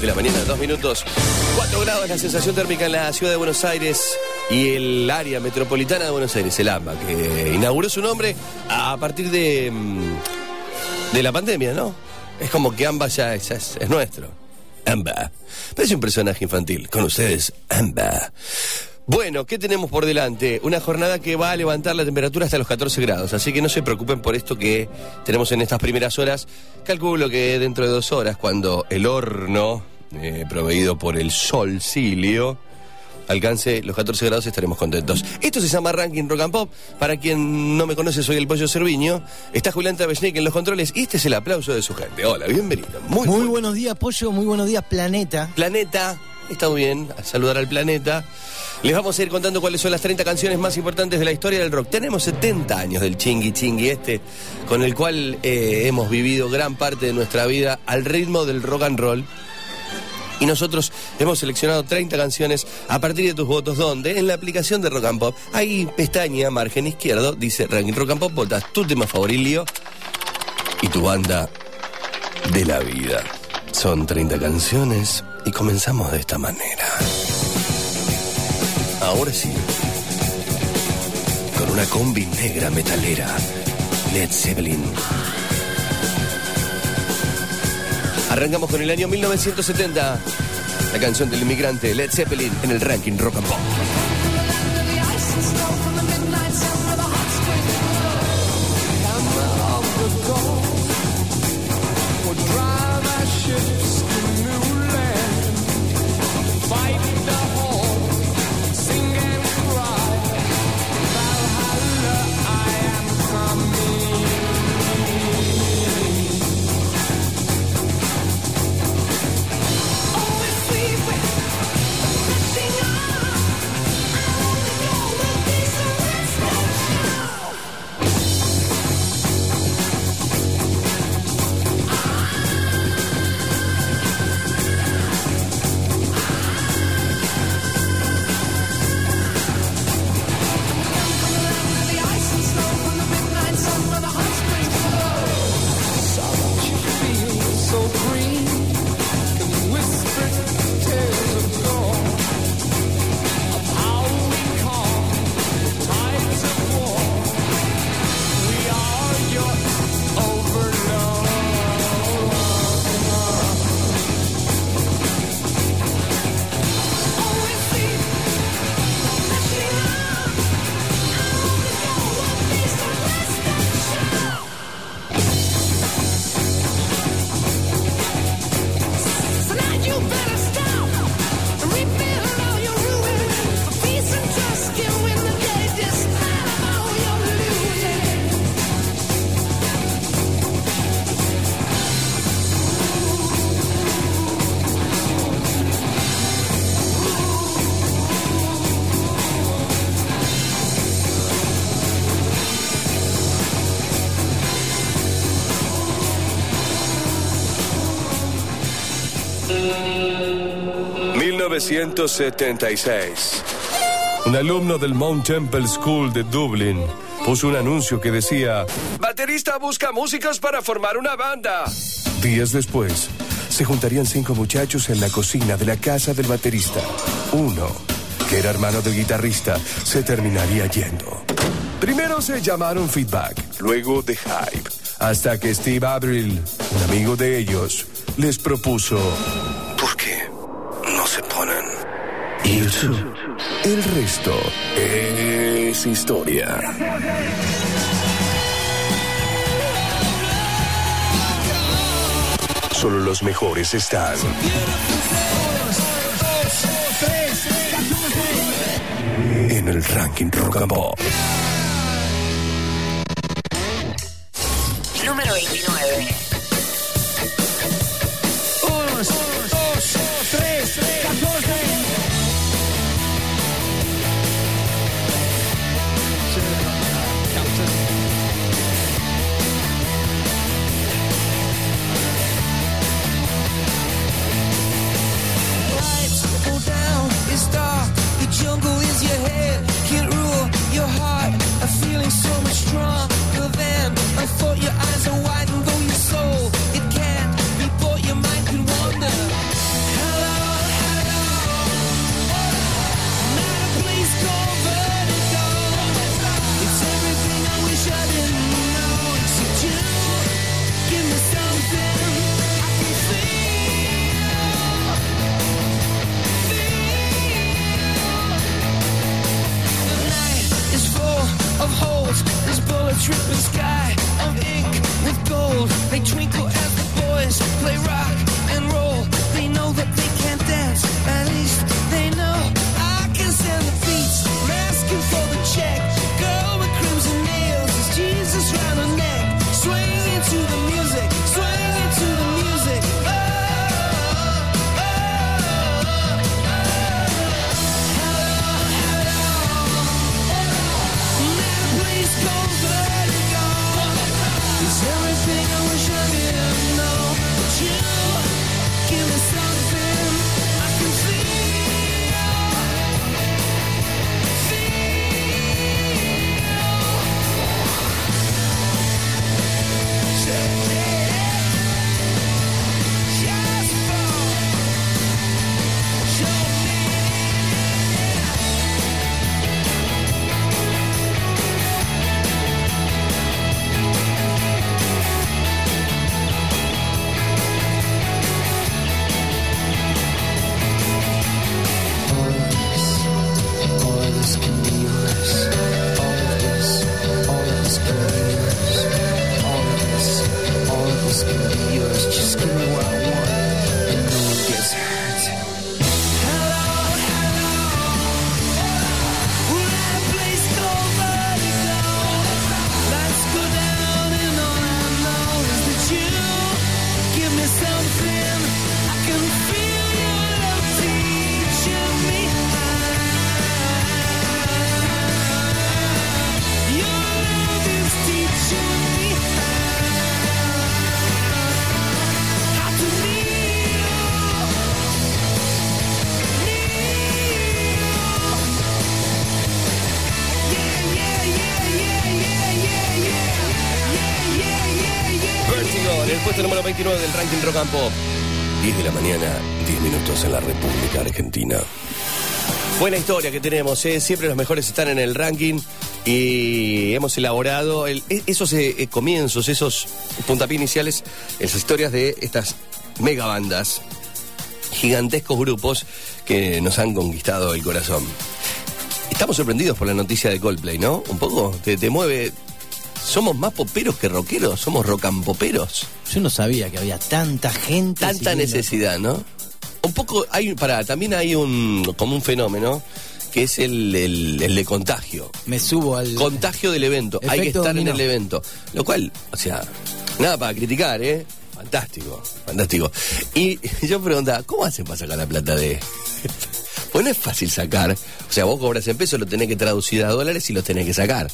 de la mañana, 2 minutos. 4 grados la sensación térmica en la ciudad de Buenos Aires y el área metropolitana de Buenos Aires, el AMBA, que inauguró su nombre a partir de, mm, de la pandemia, ¿no? Es como que AMBA ya es, es, es nuestro. AMBA. Parece un personaje infantil. Con ustedes, AMBA. Bueno, ¿qué tenemos por delante? Una jornada que va a levantar la temperatura hasta los 14 grados, así que no se preocupen por esto que tenemos en estas primeras horas. Calculo que dentro de dos horas, cuando el horno, eh, proveído por el sol Silio, alcance los 14 grados, estaremos contentos. Esto se llama Ranking Rock and Pop. Para quien no me conoce, soy el Pollo Cerviño. Está Julián Tavesnik en los controles y este es el aplauso de su gente. Hola, bienvenido. Muy, muy buenos días, Pollo. Muy buenos días, Planeta. Planeta. Muy bien, a saludar al planeta. Les vamos a ir contando cuáles son las 30 canciones más importantes de la historia del rock. Tenemos 70 años del chingui chingui este, con el cual eh, hemos vivido gran parte de nuestra vida al ritmo del rock and roll. Y nosotros hemos seleccionado 30 canciones a partir de tus votos, donde en la aplicación de Rock and Pop hay pestaña, margen izquierdo, dice Ranking Rock and Pop, votas tu tema favorito y tu banda de la vida. Son 30 canciones y comenzamos de esta manera. Ahora sí, con una combi negra metalera, Led Zeppelin. Arrancamos con el año 1970, la canción del inmigrante Led Zeppelin en el ranking Rock and Pop. ...1976... Un alumno del Mount Temple School de Dublín puso un anuncio que decía: Baterista busca músicos para formar una banda. Días después, se juntarían cinco muchachos en la cocina de la casa del baterista. Uno, que era hermano del guitarrista, se terminaría yendo. Primero se llamaron Feedback, luego The Hype, hasta que Steve Avril, un amigo de ellos, les propuso: ¿Por qué no se ponen YouTube? El resto es historia. Solo los mejores están. En el ranking Rock. Pop. 10 de la mañana, 10 minutos en la República Argentina. Buena historia que tenemos, ¿eh? siempre los mejores están en el ranking y hemos elaborado el- e- esos eh, eh, comienzos, esos puntapiés iniciales, esas historias de estas mega bandas, gigantescos grupos que nos han conquistado el corazón. Estamos sorprendidos por la noticia de Coldplay, ¿no? Un poco, te, te mueve. Somos más poperos que rockeros, somos rocampoperos. Yo no sabía que había tanta gente. Tanta necesidad, ¿no? Un poco, hay, para, también hay un, como un fenómeno, que es el, el- el de contagio. Me subo al. Contagio del evento, hay que estar dominó. en el evento. Lo cual, o sea, nada para criticar, ¿eh? Fantástico, fantástico. Y yo preguntaba, ¿cómo hacen para sacar la plata de...? Pues no es fácil sacar. O sea, vos cobras en pesos, lo tenés que traducir a dólares y lo tenés que sacar.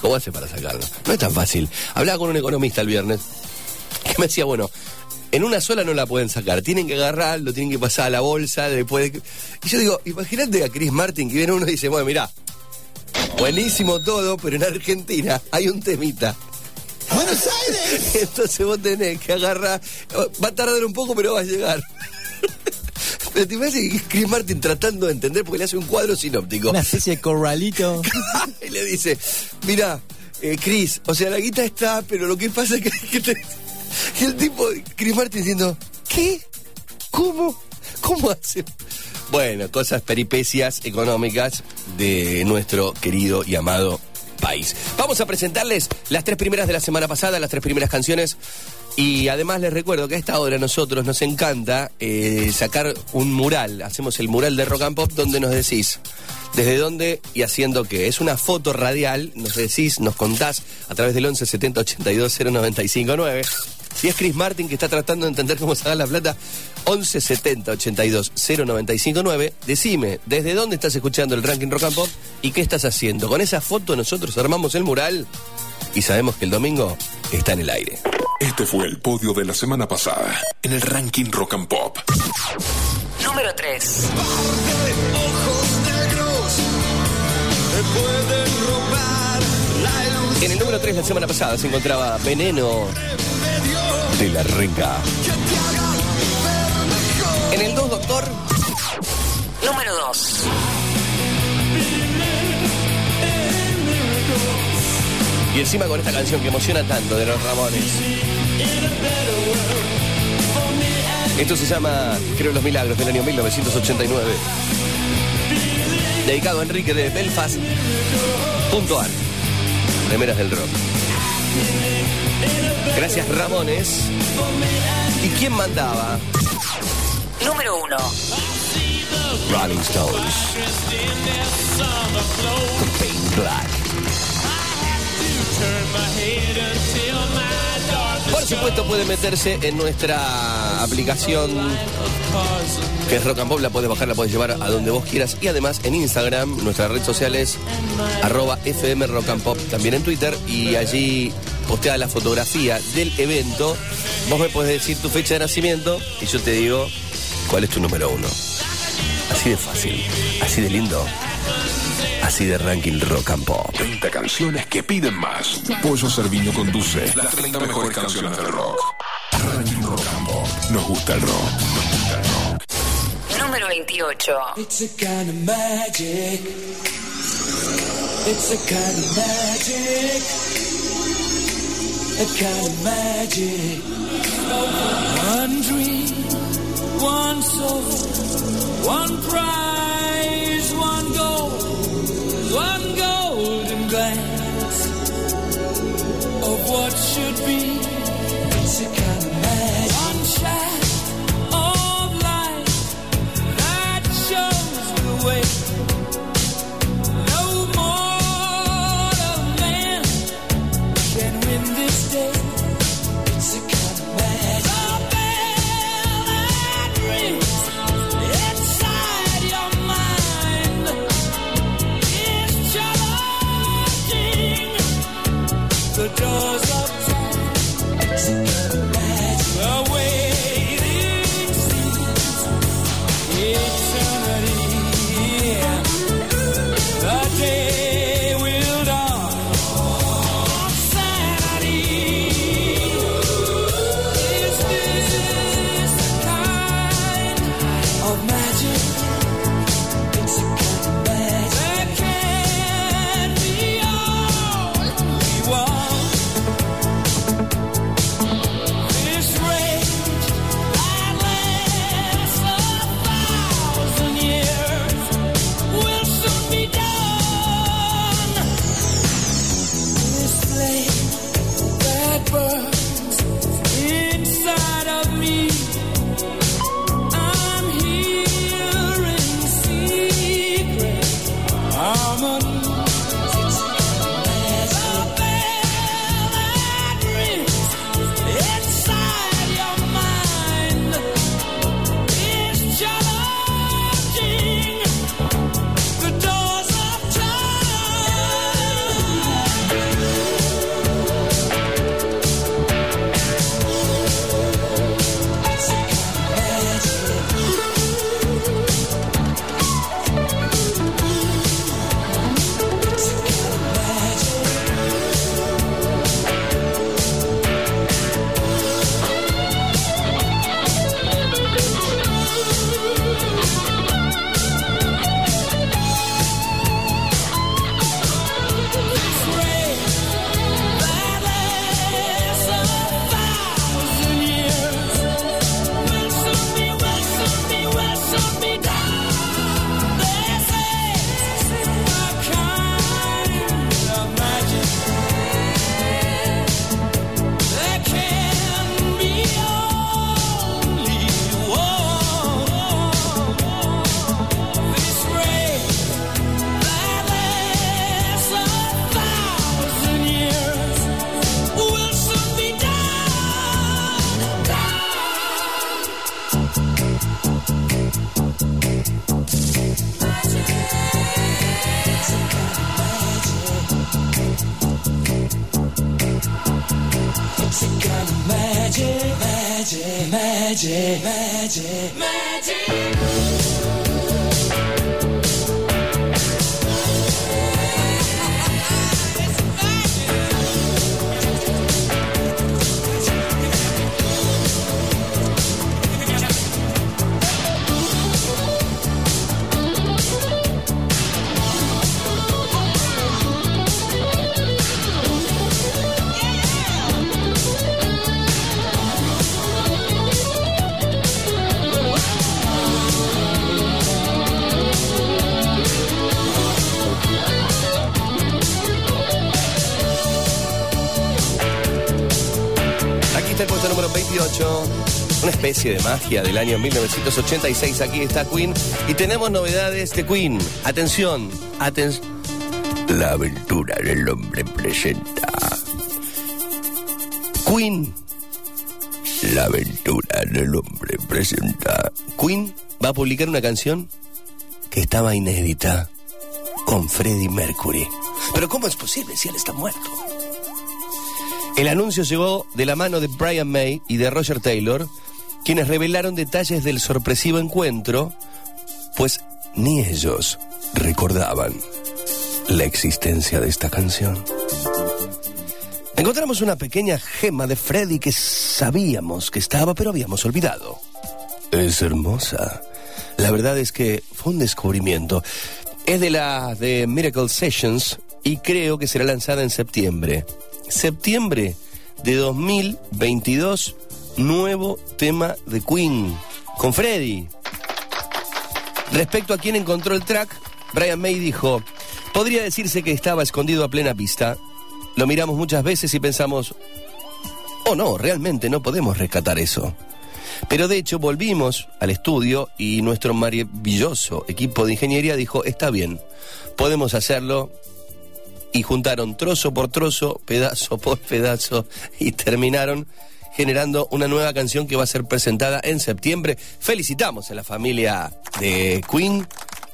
¿Cómo hace para sacarlo? No es tan fácil. Hablaba con un economista el viernes que me decía, bueno, en una sola no la pueden sacar, tienen que agarrarlo, tienen que pasar a la bolsa, después de... Y yo digo, imagínate a Chris Martin que viene uno y dice, bueno, mirá, buenísimo todo, pero en Argentina hay un temita. Buenos Aires. Entonces vos tenés que agarrar, va a tardar un poco, pero va a llegar. Pero te parece que Chris Martin tratando de entender porque le hace un cuadro sinóptico. Una especie de corralito. y le dice, mira, eh, Chris, o sea, la guita está, pero lo que pasa es que... que te-". Y el tipo, Chris Martin diciendo, ¿qué? ¿Cómo? ¿Cómo hace? Bueno, cosas, peripecias económicas de nuestro querido y amado país. Vamos a presentarles las tres primeras de la semana pasada, las tres primeras canciones. Y además les recuerdo que a esta hora nosotros nos encanta eh, sacar un mural. Hacemos el mural de Rock and Pop donde nos decís desde dónde y haciendo qué. Es una foto radial, nos decís, nos contás a través del 11 70 82 095 9. Si es Chris Martin que está tratando de entender cómo sacar la plata, 11 70 82 095 9. Decime, ¿desde dónde estás escuchando el ranking Rock and Pop y qué estás haciendo? Con esa foto nosotros armamos el mural y sabemos que el domingo está en el aire. Este fue el podio de la semana pasada en el ranking Rock and Pop. Número 3. En el número 3 la semana pasada se encontraba Veneno de la Renga. En el 2, Doctor, Número 2. y encima con esta canción que emociona tanto de los Ramones. Esto se llama Creo en los Milagros del año 1989. Dedicado a Enrique de Belfast. Punto ar. Remeras del rock. Gracias Ramones. ¿Y quién mandaba? Número 1. Rolling Stones. Con Paint Black. Por supuesto puede meterse en nuestra aplicación que es Rock and Pop, la puedes bajar, la puedes llevar a donde vos quieras y además en Instagram, nuestra red social es arroba FM Rock and Pop, también en Twitter y allí postea la fotografía del evento. Vos me podés decir tu fecha de nacimiento y yo te digo cuál es tu número uno. Así de fácil, así de lindo, así de ranking Rock and Pop. 30 canciones que piden más. Pollo Cerviño conduce las 30 mejores canciones del rock. Ranking Rock and Pop. Nos gusta el rock. Nos gusta el rock. Número 28. It's a kind of magic. It's a kind of magic. A kind of magic. One dream, one soul, one prize, número 28. Una especie de magia del año 1986. Aquí está Queen. Y tenemos novedades de Queen. Atención, atención. La aventura del hombre presenta. Queen. La aventura del hombre presenta. Queen va a publicar una canción que estaba inédita con Freddie Mercury. Pero ¿cómo es posible si él está muerto? El anuncio llegó de la mano de Brian May y de Roger Taylor, quienes revelaron detalles del sorpresivo encuentro, pues ni ellos recordaban la existencia de esta canción. Encontramos una pequeña gema de Freddy que sabíamos que estaba, pero habíamos olvidado. Es hermosa. La verdad es que fue un descubrimiento. Es de la de Miracle Sessions y creo que será lanzada en septiembre. Septiembre de 2022, nuevo tema de Queen con Freddy. Respecto a quién encontró el track, Brian May dijo, podría decirse que estaba escondido a plena vista. Lo miramos muchas veces y pensamos, oh no, realmente no podemos rescatar eso. Pero de hecho volvimos al estudio y nuestro maravilloso equipo de ingeniería dijo, está bien, podemos hacerlo. Y juntaron trozo por trozo, pedazo por pedazo y terminaron generando una nueva canción que va a ser presentada en septiembre. Felicitamos a la familia de Queen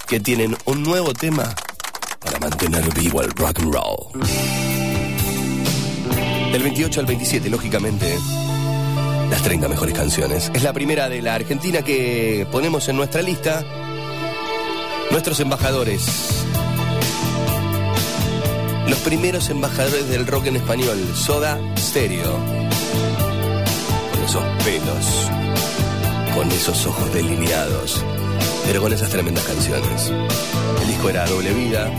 que tienen un nuevo tema para mantener vivo el rock and roll. Del 28 al 27, lógicamente, las 30 mejores canciones. Es la primera de la Argentina que ponemos en nuestra lista. Nuestros embajadores. Los primeros embajadores del rock en español, Soda Stereo. Con esos pelos, con esos ojos delineados, pero con esas tremendas canciones. El disco era Doble Vida,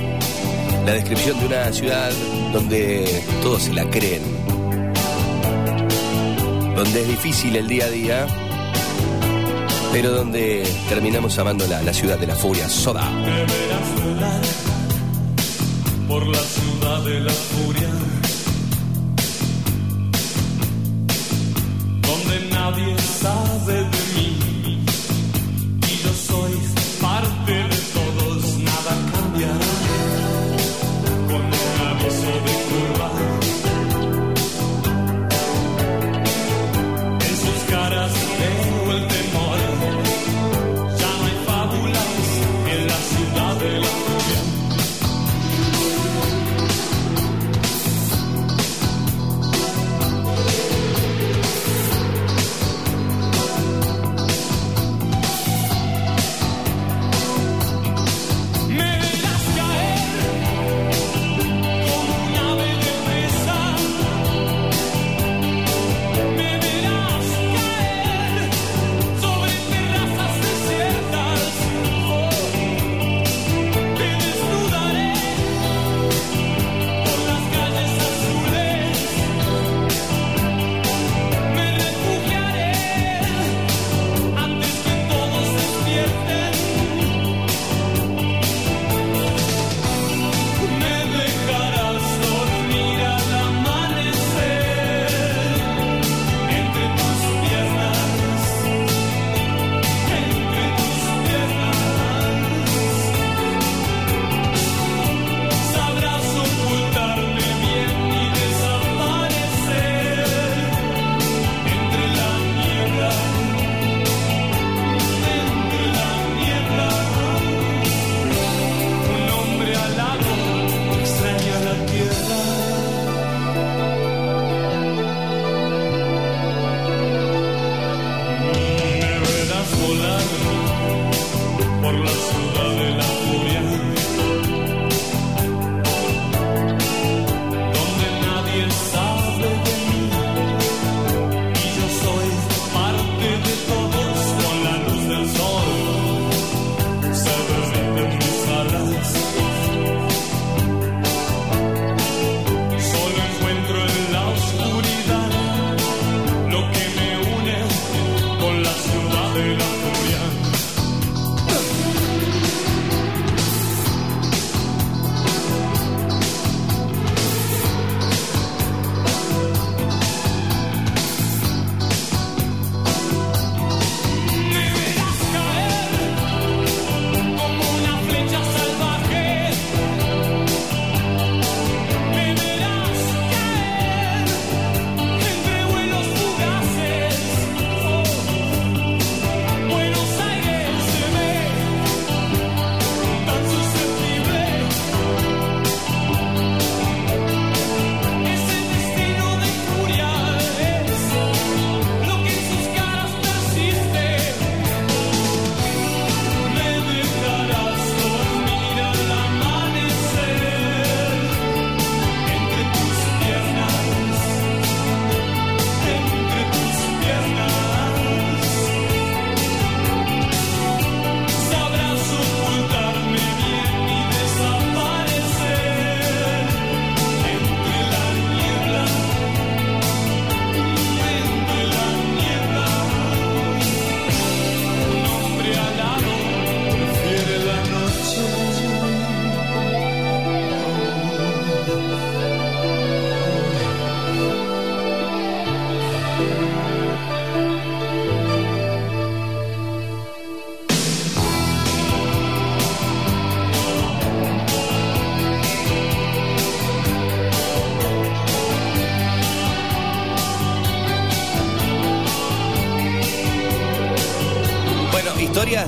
la descripción de una ciudad donde todos se la creen, donde es difícil el día a día, pero donde terminamos amándola, la ciudad de la furia, Soda. Por la ciudad de la furia, donde nadie sabe de mí y yo soy parte de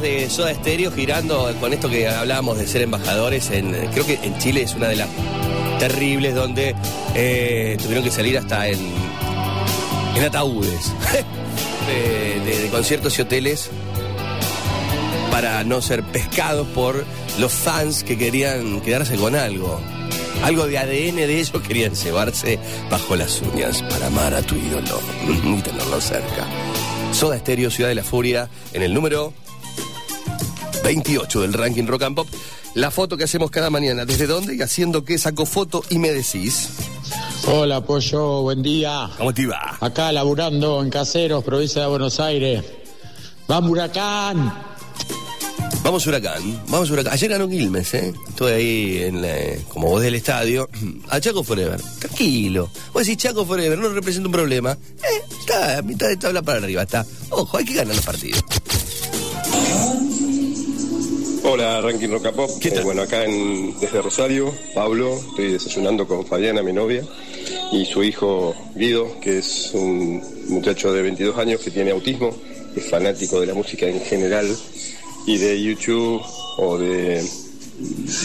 de Soda Stereo girando con esto que hablábamos de ser embajadores. En, creo que en Chile es una de las terribles donde eh, tuvieron que salir hasta en, ataúdes de, conciertos y hoteles para no ser pescados por los fans que querían quedarse con algo. Algo de ADN de ellos querían llevarse bajo las uñas para amar a tu ídolo y tenerlo cerca. Soda Stereo, Ciudad de la Furia, en el número 28 del ranking Rock and Pop. La foto que hacemos cada mañana, ¿desde dónde y haciendo qué? Saco foto y me decís. Hola, Pollo, buen día. ¿Cómo te va? Acá laburando en Caseros, provincia de Buenos Aires. ¡Vamos, huracán! Vamos Huracán, vamos Huracán. Ayer ganó Quilmes, ¿eh? Estuve ahí en la- como voz del estadio. A Chaco Forever. Tranquilo. Vos decís Chaco Forever, no representa un problema. Eh, está a mitad de tabla para arriba, está. Ojo, hay que ganar los partidos. Hola, Ranking Rock Pop. ¿Qué tal? Eh, bueno, acá en- desde Rosario, Pablo, estoy desayunando con Fabiana, mi novia, y su hijo Guido, que es un muchacho de 22 años que tiene autismo, es fanático de la música en general y de YouTube o de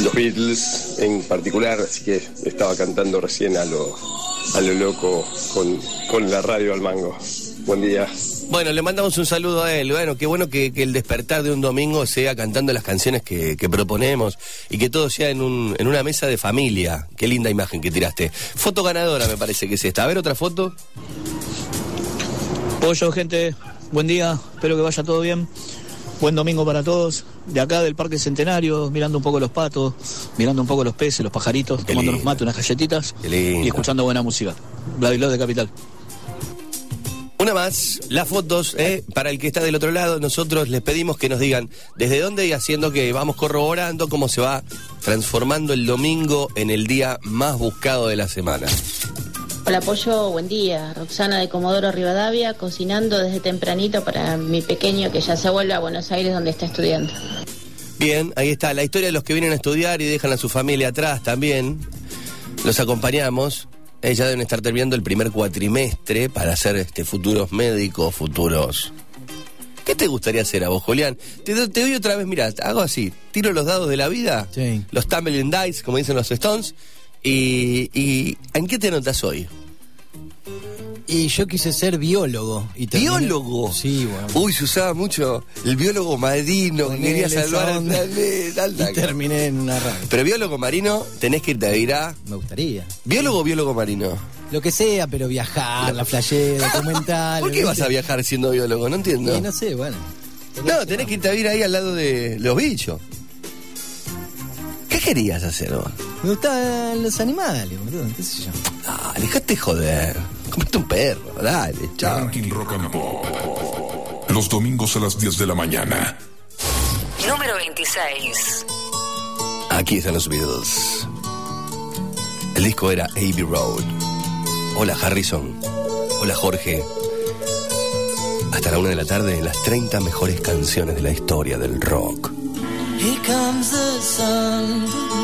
los Beatles en particular, así que estaba cantando recién a lo, a lo loco con, con la radio al mango. Buen día. Bueno, le mandamos un saludo a él. Bueno, qué bueno que, que el despertar de un domingo sea cantando las canciones que, que proponemos y que todo sea en, un, en una mesa de familia. Qué linda imagen que tiraste. Foto ganadora me parece que es esta. A ver otra foto. Pollo, gente, buen día, espero que vaya todo bien. Buen domingo para todos. De acá del Parque Centenario, mirando un poco los patos, mirando un poco los peces, los pajaritos, tomando lindo. mates, unas galletitas y escuchando buena música. Vladilov de Capital. Una más, las fotos, ¿eh? para el que está del otro lado, nosotros les pedimos que nos digan desde dónde y haciendo que vamos corroborando cómo se va transformando el domingo en el día más buscado de la semana. Hola Pollo, buen día. Roxana de Comodoro Rivadavia, cocinando desde tempranito para mi pequeño que ya se vuelve a Buenos Aires donde está estudiando. Bien, ahí está, la historia de los que vienen a estudiar y dejan a su familia atrás también. Los acompañamos. Ya deben estar terminando el primer cuatrimestre para hacer este, futuros médicos, futuros... ¿Qué te gustaría hacer a vos, Julián? Te, do- te doy otra vez, mira, hago así, tiro los dados de la vida, Sí. los tumbling dice, como dicen los Stones, y, y ¿en qué te notas hoy? Y yo quise ser biólogo. Y terminé- ¿Biólogo? Sí, bueno. Uy, se usaba mucho el biólogo marino, que quería esa salvar al onda. planeta. alta Y terminé en una radio. Pero biólogo marino, tenés que irte a. Me gustaría. ¿Biólogo o biólogo marino? Lo que sea, pero viajar, la flashera, documental. ¿Por qué vas a viajar siendo biólogo? No entiendo. No sé, bueno. No, tenés que irte a vivir ahí al lado de los bichos. ¿Qué querías hacer vos? Me gustaban los animales, boludo, qué sé yo. Ah, dejate joder. Comete un perro, dale, chao. Ranking Rock and Pop. Los domingos a las 10 de la mañana. Número 26. Aquí están los Beatles. El disco era Abbey Road. Hola Harrison. Hola Jorge. Hasta la una de la tarde, las 30 mejores canciones de la historia del rock. Here comes the sun.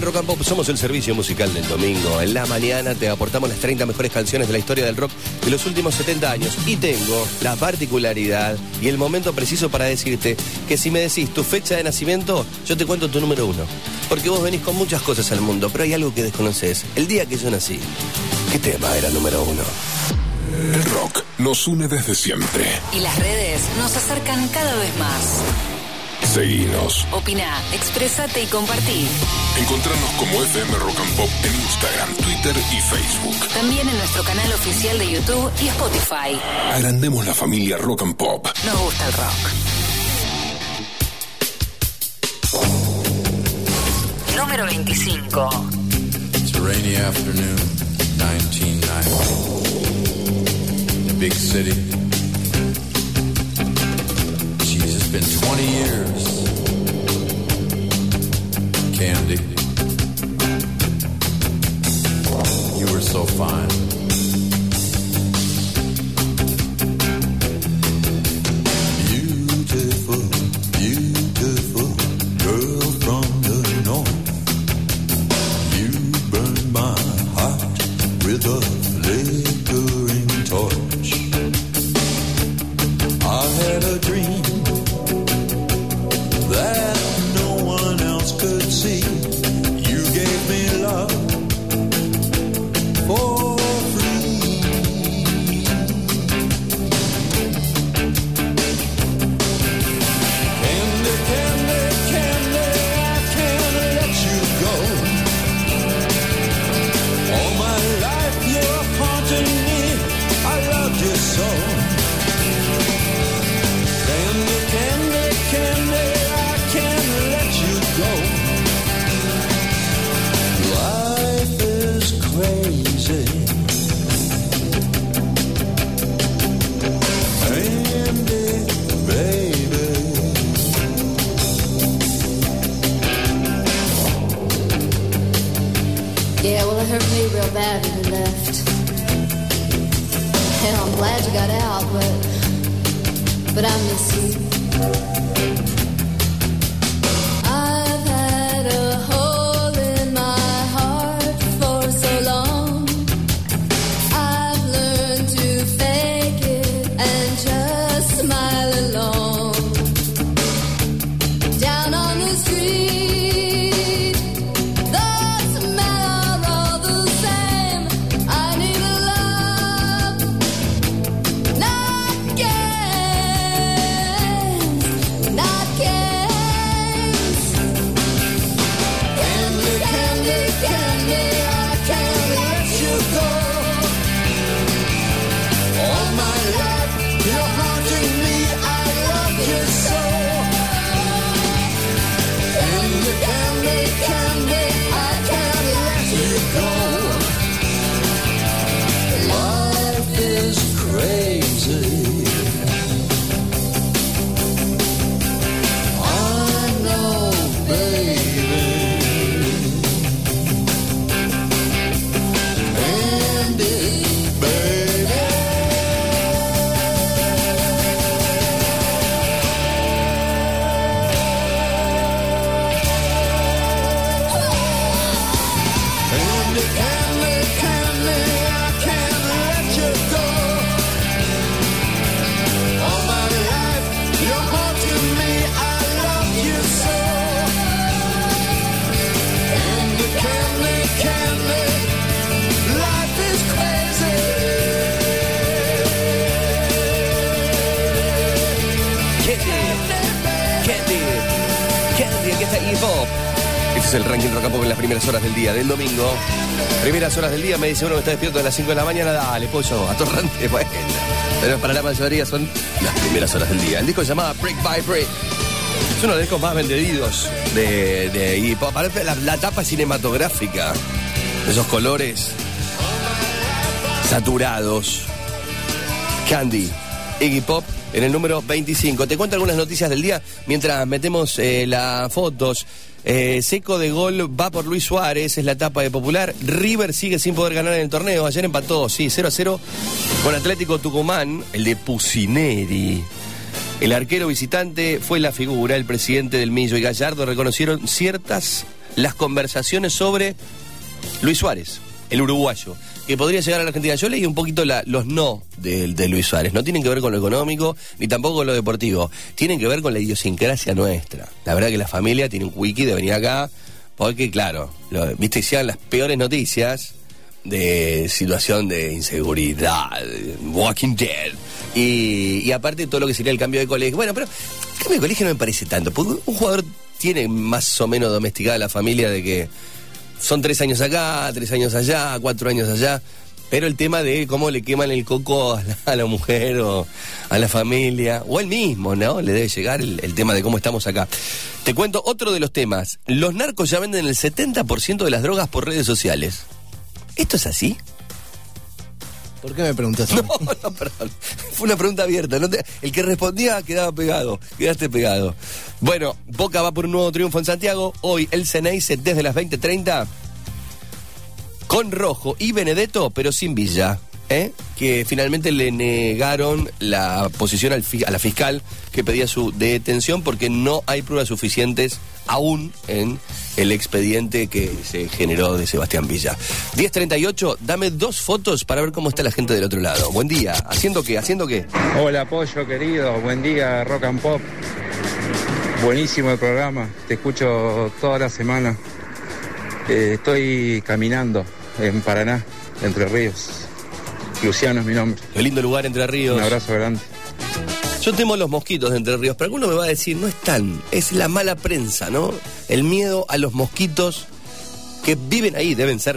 En Rock and Pop, somos el servicio musical del domingo. En la mañana te aportamos las 30 mejores canciones de la historia del rock de los últimos 70 años. Y tengo la particularidad y el momento preciso para decirte que si me decís tu fecha de nacimiento, yo te cuento tu número uno. Porque vos venís con muchas cosas al mundo, pero hay algo que desconoces. El día que yo nací, ¿qué tema era número uno? El rock nos une desde siempre. Y las redes nos acercan cada vez más. Seguinos. Opina, expresate y compartí. Encontrarnos como FM Rock and Pop en Instagram, Twitter y Facebook. También en nuestro canal oficial de YouTube y Spotify. Agrandemos la familia Rock and Pop. Nos gusta el rock. Número 25. It's a rainy afternoon, 1990. In a big city. 20 years. Candy. You were so fine. Es el ranking rock and pop en las primeras horas del día, del domingo. Primeras horas del día, me dice uno que está despierto a las 5 de la mañana, dale, pollo, atorrante, bueno. Pero para la mayoría son las primeras horas del día. El disco se llama Brick by Brick. Es uno de los discos más vendidos de, de Pop. Aparte, La, la tapa cinematográfica, esos colores saturados. Candy, Iggy Pop en el número 25. Te cuento algunas noticias del día mientras metemos eh, las fotos. Eh, seco de gol va por Luis Suárez, es la etapa de Popular. River sigue sin poder ganar en el torneo. Ayer empató, sí, 0 a 0 con Atlético Tucumán, el de Pusineri. El arquero visitante fue la figura, el presidente del Millo y Gallardo reconocieron ciertas las conversaciones sobre Luis Suárez, el uruguayo, que podría llegar a la Argentina. Yo leí un poquito la- los no de, Luis Suárez. No tienen que ver con lo económico, ni tampoco con lo deportivo. Tienen que ver con la idiosincrasia nuestra. La verdad que la familia tiene un wiki de venir acá, porque claro, lo- viste, sean las peores noticias de situación de inseguridad, Walking Dead. Y, y aparte todo lo que sería el cambio de colegio. Bueno, pero el cambio de colegio no me parece tanto, porque un jugador tiene más o menos domesticada la familia de que son tres años acá, tres años allá, cuatro años allá. Pero el tema de cómo le queman el coco a la, a la mujer o a la familia, o él mismo, ¿no? Le debe llegar el, el tema de cómo estamos acá. Te cuento otro de los temas. Los narcos ya venden el 70% de las drogas por redes sociales. ¿Esto es así? ¿Por qué me preguntas? No, no, perdón. Fue una pregunta abierta. el que respondía quedaba pegado. Quedaste pegado. Bueno, Boca va por un nuevo triunfo en Santiago. Hoy el Ceneice desde las 20.30 con Rojo y Benedetto, pero sin Villa. ¿eh? Que finalmente le negaron la posición a la fiscal que pedía su detención porque no hay pruebas suficientes aún en el expediente que se generó de Sebastián Villa. 10.38, dame dos fotos para ver cómo está la gente del otro lado. Buen día. ¿Haciendo qué? ¿Haciendo qué? Hola Pollo querido, buen día Rock and Pop. Buenísimo el programa, te escucho toda la semana. Eh, estoy caminando en Paraná, Entre Ríos. Luciano es mi nombre. Qué lindo lugar Entre Ríos. Un abrazo grande. Yo temo los mosquitos de Entre Ríos, pero alguno me va a decir, no es tan, es la mala prensa, ¿no? El miedo a los mosquitos que viven ahí, deben ser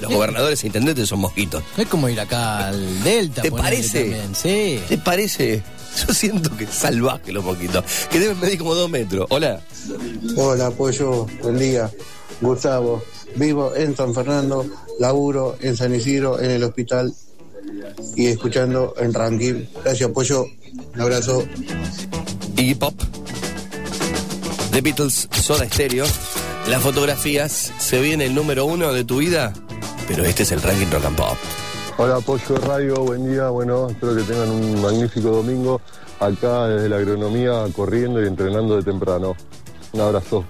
los gobernadores e intendentes son mosquitos. Es como ir acá al Delta. ¿Te parece? también, Sí. ¿Te parece? Yo siento que es salvaje los mosquitos, que deben medir como dos metros. Hola. Hola, Pollo, buen día. Gustavo, vivo en San Fernando, laburo en San Isidro, en el hospital y escuchando en Ranking. Gracias, Pollo. Un abrazo. Iggy Pop, The Beatles, Soda Stereo. Las fotografías, se viene el número uno de tu vida, pero este es el ranking Rock and Pop. Hola, Pollo de Radio, buen día. Bueno, espero que tengan un magnífico domingo acá desde la agronomía, corriendo y entrenando de temprano. Un abrazo.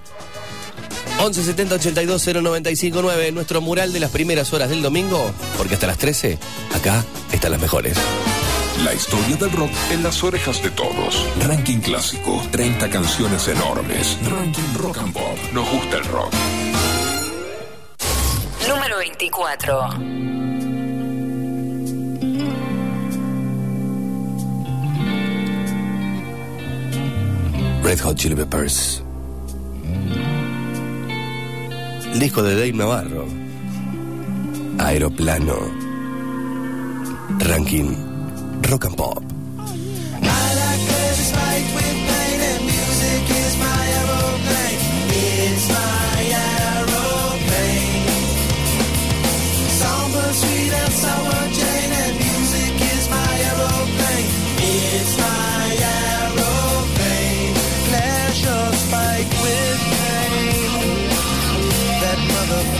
11 70 82 095 9, nuestro mural de las primeras horas del domingo, porque hasta las 13, acá están las mejores. La historia del rock en las orejas de todos. Ranking clásico, 30 canciones enormes. Ranking rock and pop. Nos gusta el rock. Número 24. Red Hot Chili Peppers. El disco de Dave Navarro. Aeroplano. Ranking Rock and Pop.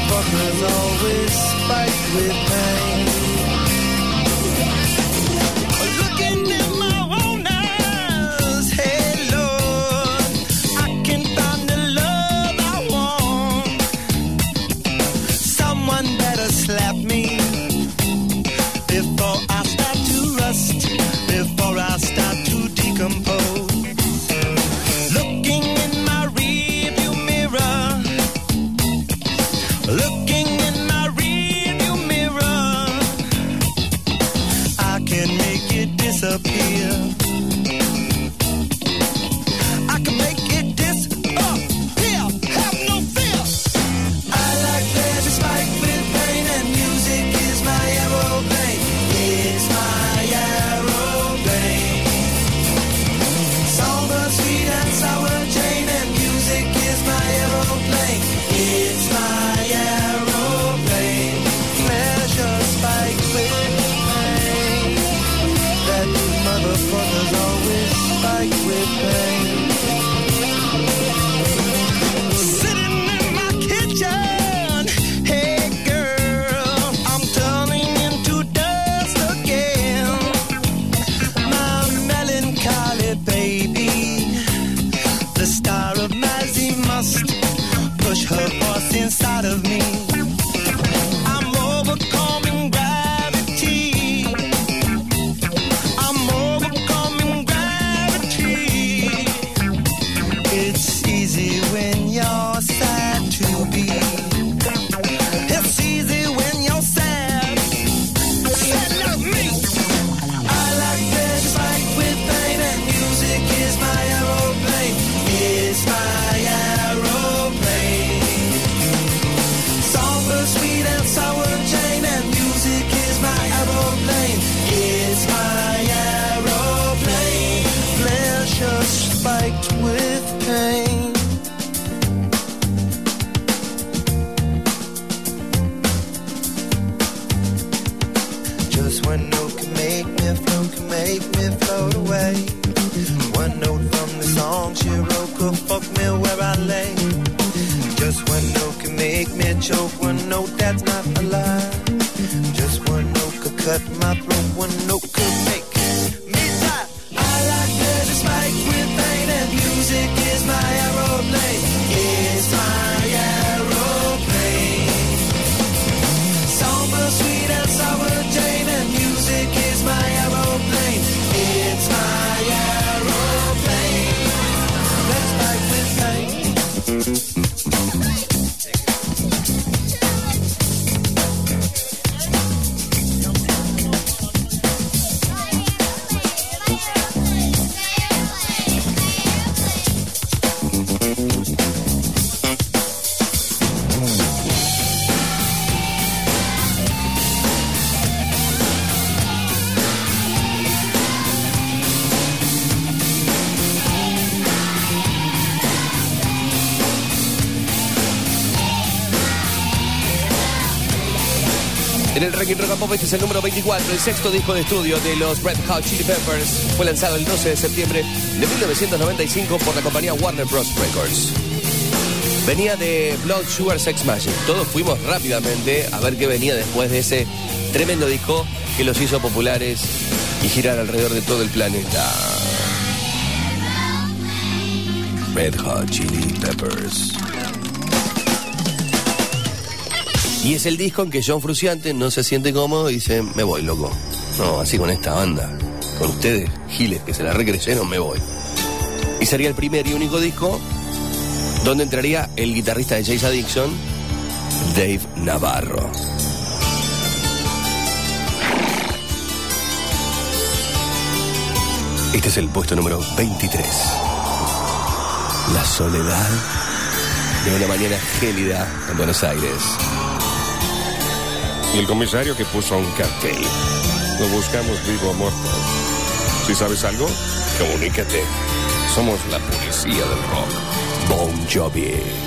Motherfucker's always spiked with pain. Este es el número 24, el sexto disco de estudio de los Red Hot Chili Peppers. Fue lanzado el 12 de septiembre de 1995 por la compañía Warner Bros. Records. Venía de Blood Sugar Sex Magic. Todos fuimos rápidamente a ver qué venía después de ese tremendo disco que los hizo populares y girar alrededor de todo el planeta. Red Hot Chili Peppers. Y es el disco en que John Fruciante no se siente cómodo y dice, me voy, loco. No, así con esta banda. Con ustedes, giles, que se la recreyeron, me voy. Y sería el primer y único disco donde entraría el guitarrista de Jace Addiction, Dave Navarro. Este es el puesto número 23. La soledad de una mañana gélida en Buenos Aires. El comisario que puso un cartel. Lo buscamos vivo o muerto. Si sabes algo, comunícate. Somos la policía del rock. Bon Jovi.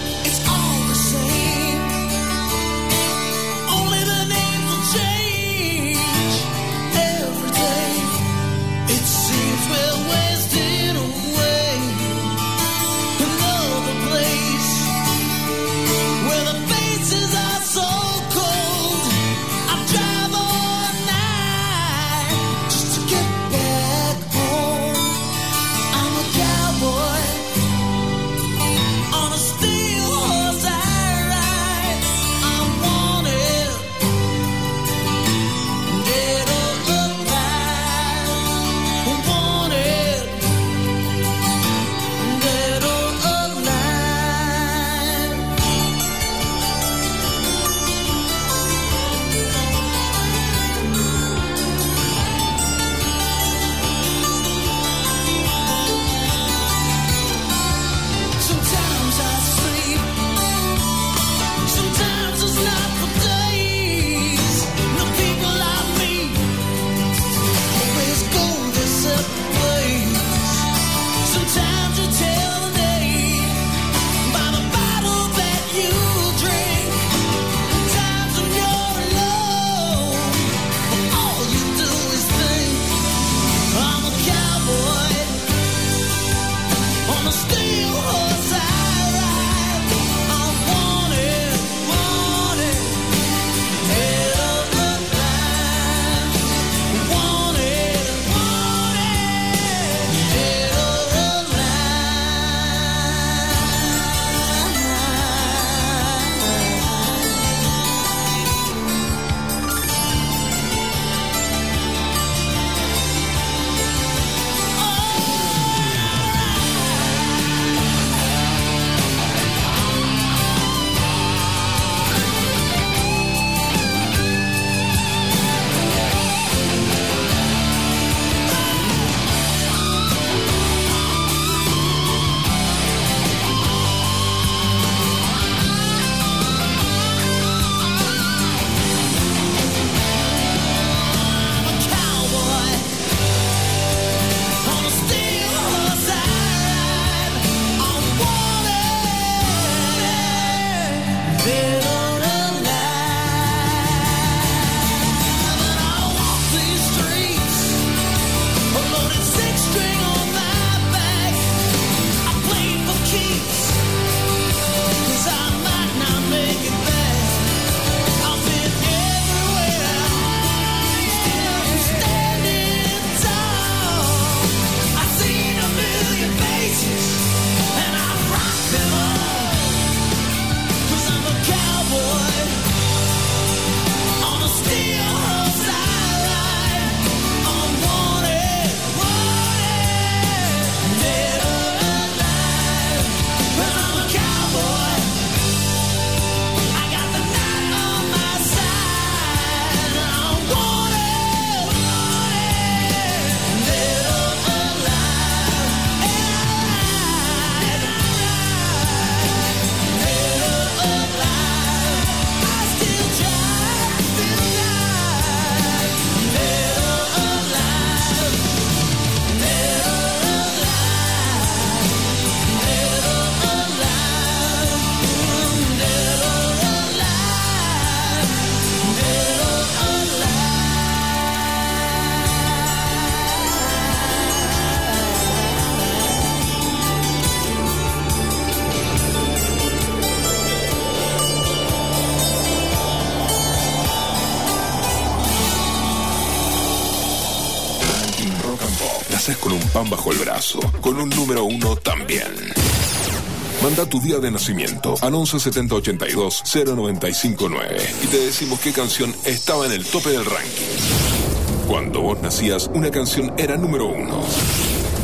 Tu día de nacimiento al 11 70 82 0959 y te decimos qué canción estaba en el tope del ranking. Cuando vos nacías, una canción era número uno.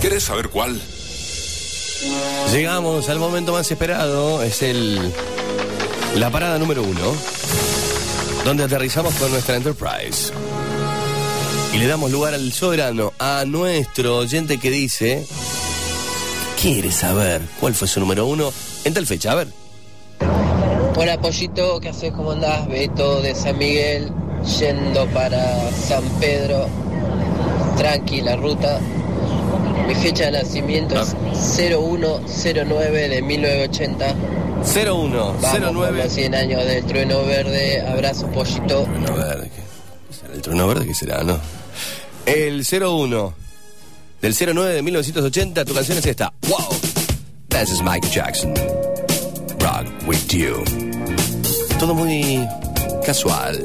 ¿Querés saber cuál? Llegamos al momento más esperado, es el la parada número uno, donde aterrizamos con nuestra Enterprise. Y le damos lugar al soberano, a nuestro oyente que dice, quiere saber cuál fue su número uno en tal fecha. A ver. Hola Pollito, ¿qué haces? ¿Cómo andás? Beto de San Miguel, yendo para San Pedro, tranqui la ruta. Mi fecha de nacimiento es 0109 de 1980. 0109. Vamos por los 100 años del trueno verde. Abrazo Pollito. Trueno verde, ¿qué será? ¿El trueno verde qué será, no? El 01 del 09 de 1980, tu canción es esta. Wow. This is Michael Jackson. With you. Todo muy casual.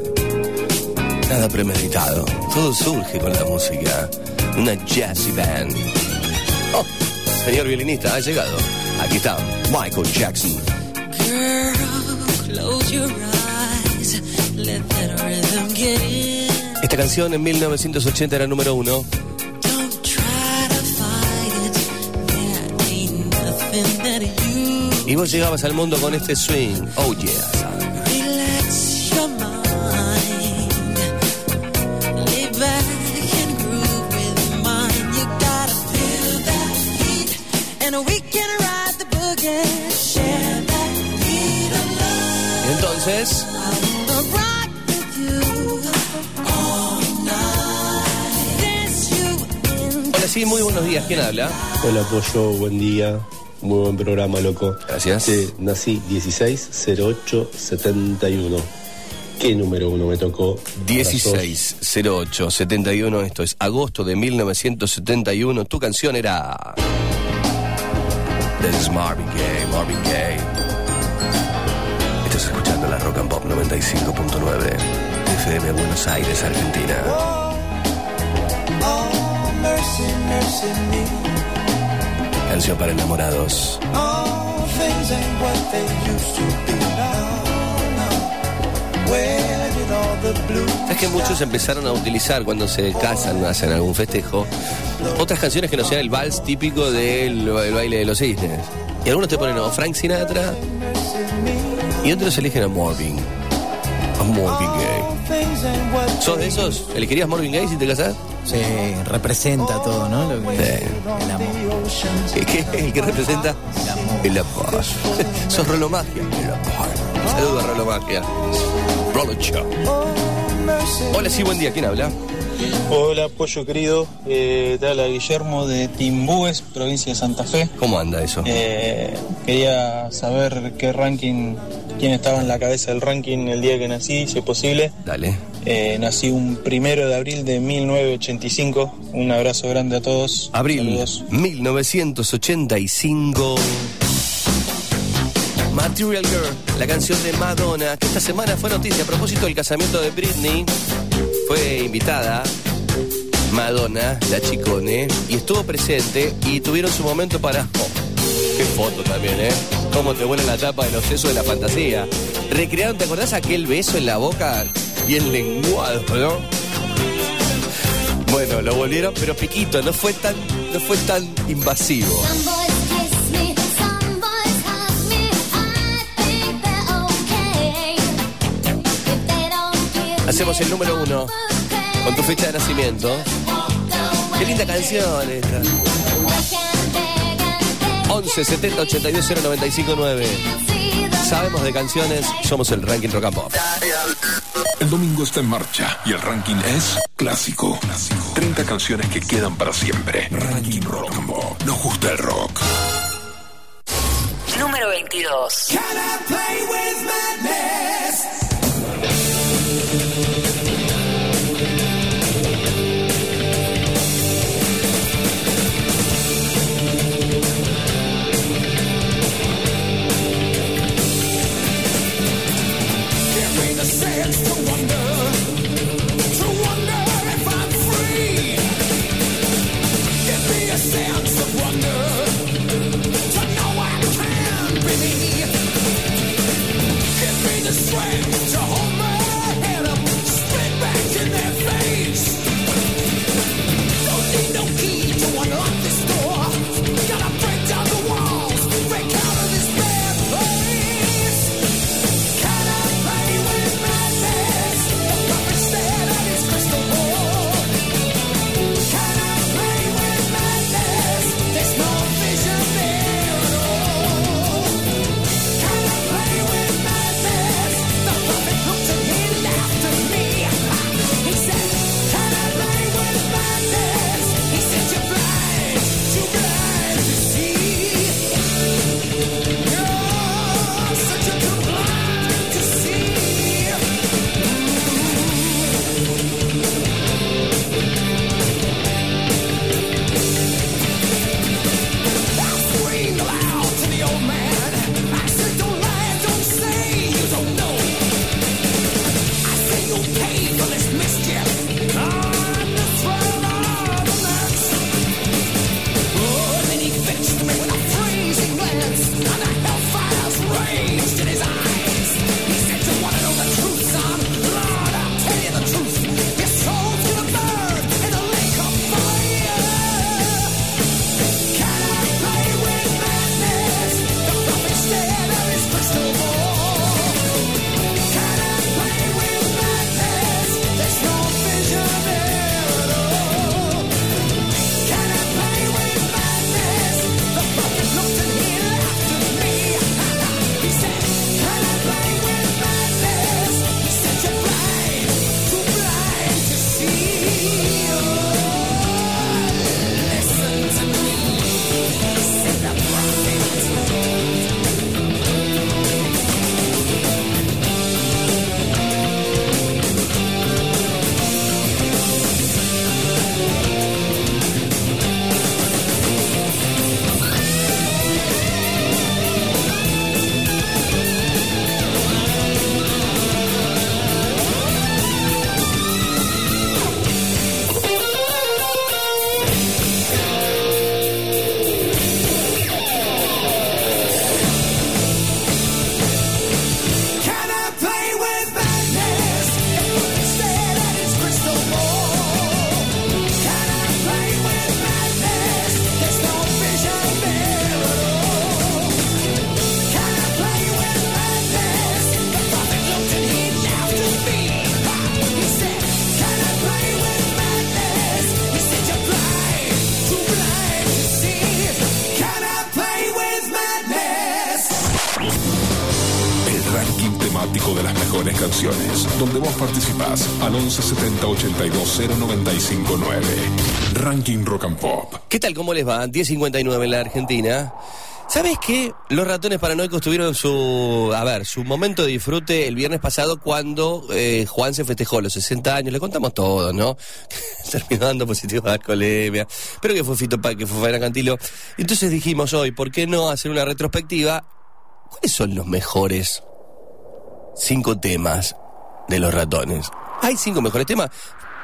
Nada premeditado. Todo surge con la música. Una jazzy band. Oh, señor violinista, ha llegado. Aquí está Michael Jackson. Girl, close your eyes. Let that rhythm get in. Esta canción en 1980 era número uno. Y vos llegabas al mundo con este swing. Oh, yeah. relax your mind. Lay back and groove with mine. You gotta feel that heat, and we can ride the boogie. Share that heat of love. Entonces, ahora sí, muy buenos días. ¿Quién habla? Hola Pollo, buen día. Muy buen programa, loco. Gracias. Sí, nací 160871. ¿Qué número uno me tocó? 160871, esto es agosto de 1971. Tu canción era. This is Marvin Gaye, Marvin Gaye. Estás escuchando la Rock and Pop 95.9 FM Buenos Aires, Argentina. Oh, mercy, mercy me. Canción para enamorados. Es que muchos empezaron a utilizar cuando se casan, hacen algún festejo, otras canciones que no sean el vals típico del el baile de los cisnes. Y algunos te ponen a Frank Sinatra y otros eligen a Marvin. A ain't what ¿Sos de esos? ¿Elegirías Marvin Gaye si te casás? Sí, representa todo, ¿no? Lo que Sí. el amor. ¿Qué, qué, el que representa? El amor. Sos Rolo Magia. El amor. Saludos a Rolo Magia. Rolo Show. Hola, sí, buen día. ¿Quién habla? Hola, pollo querido. Eh, te habla Guillermo de Timbúes, provincia de Santa Fe. ¿Cómo anda eso? Eh, quería saber qué ranking, quién estaba en la cabeza del ranking el día que nací, si es posible. Dale. Eh, nací un primero de abril de 1985. Un abrazo grande a todos. Abril Saludos. 1985. Material Girl, la canción de Madonna, que esta semana fue noticia a propósito del casamiento de Britney. Fue invitada Madonna, la chicone, y estuvo presente y tuvieron su momento para. Oh, qué foto también, ¿eh? Cómo te vuelve la tapa de los sesos de la fantasía. Recrearon, ¿te acordás aquel beso en la boca bien lenguado, no? Bueno, lo volvieron, pero piquito, no fue tan, no fue tan invasivo. Hacemos el número uno con tu fecha de nacimiento. Qué linda canción esta. 11 70 82 0 95 9. Sabemos de canciones, somos el ranking rock and pop. El domingo está en marcha y el ranking es clásico. 30 canciones que quedan para siempre. Ranking Rock and Pop. Nos gusta el rock. Número 22. Can I play with madness? the strength 1170-820959. Ranking Rock and Pop. ¿Qué tal? ¿Cómo les va? 10.59 en la Argentina. ¿Sabes qué? Los ratones paranoicos tuvieron su, a ver, su momento de disfrute el viernes pasado cuando eh, Juan se festejó los 60 años. Le contamos todo, ¿no? Terminó dando positivo a la colemia, pero que fue Fito Pac, que fue Fabián Cantilo. Entonces dijimos hoy, ¿por qué no hacer una retrospectiva? ¿Cuáles son los mejores cinco temas de los ratones? ¿Hay cinco mejores temas?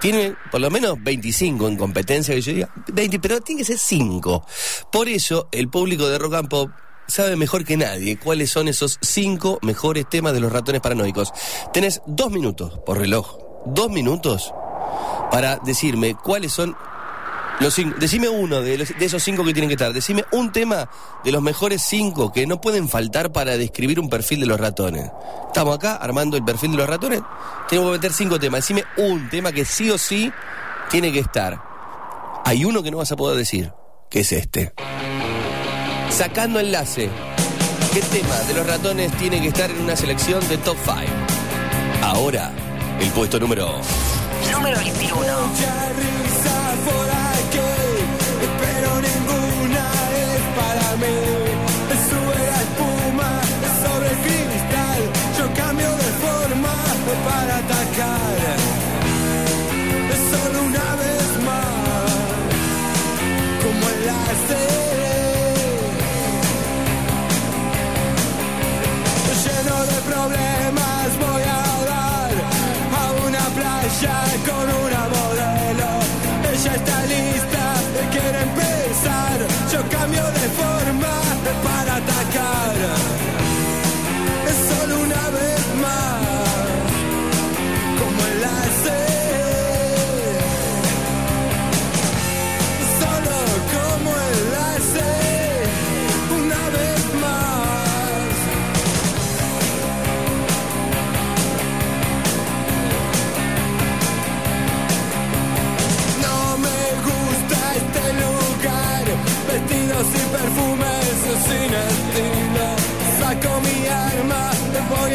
Tiene por lo menos 25 en competencia, que yo diga 20, pero tiene que ser 5. Por eso, el público de Rock and Pop sabe mejor que nadie cuáles son esos cinco mejores temas de los ratones paranoicos. Tenés dos minutos por reloj, dos minutos para decirme cuáles son los cinco. Decime uno de, los- de esos cinco que tienen que estar. Decime un tema de los mejores cinco que no pueden faltar para describir un perfil de los ratones. Estamos acá armando el perfil de los ratones. Tengo que meter cinco temas. Decime un tema que sí o sí tiene que estar. Hay uno que no vas a poder decir, que es este. Sacando enlace. ¿Qué tema de los ratones tiene que estar en una selección de top 5? Ahora, el puesto número Número 21. Para atacar. Solo una vez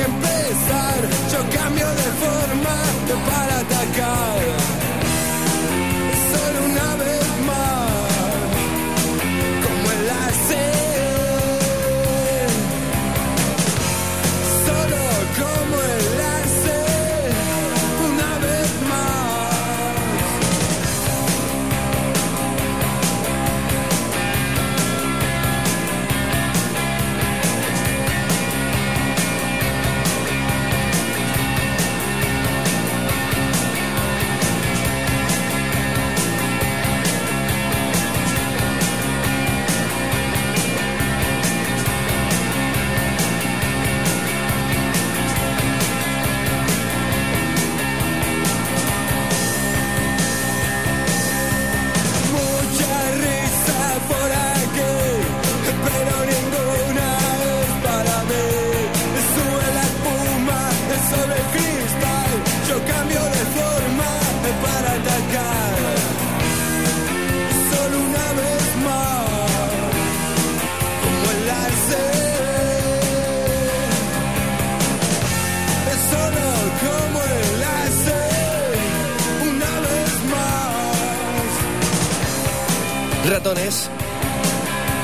empezar. Yo cambio de forma para atacar.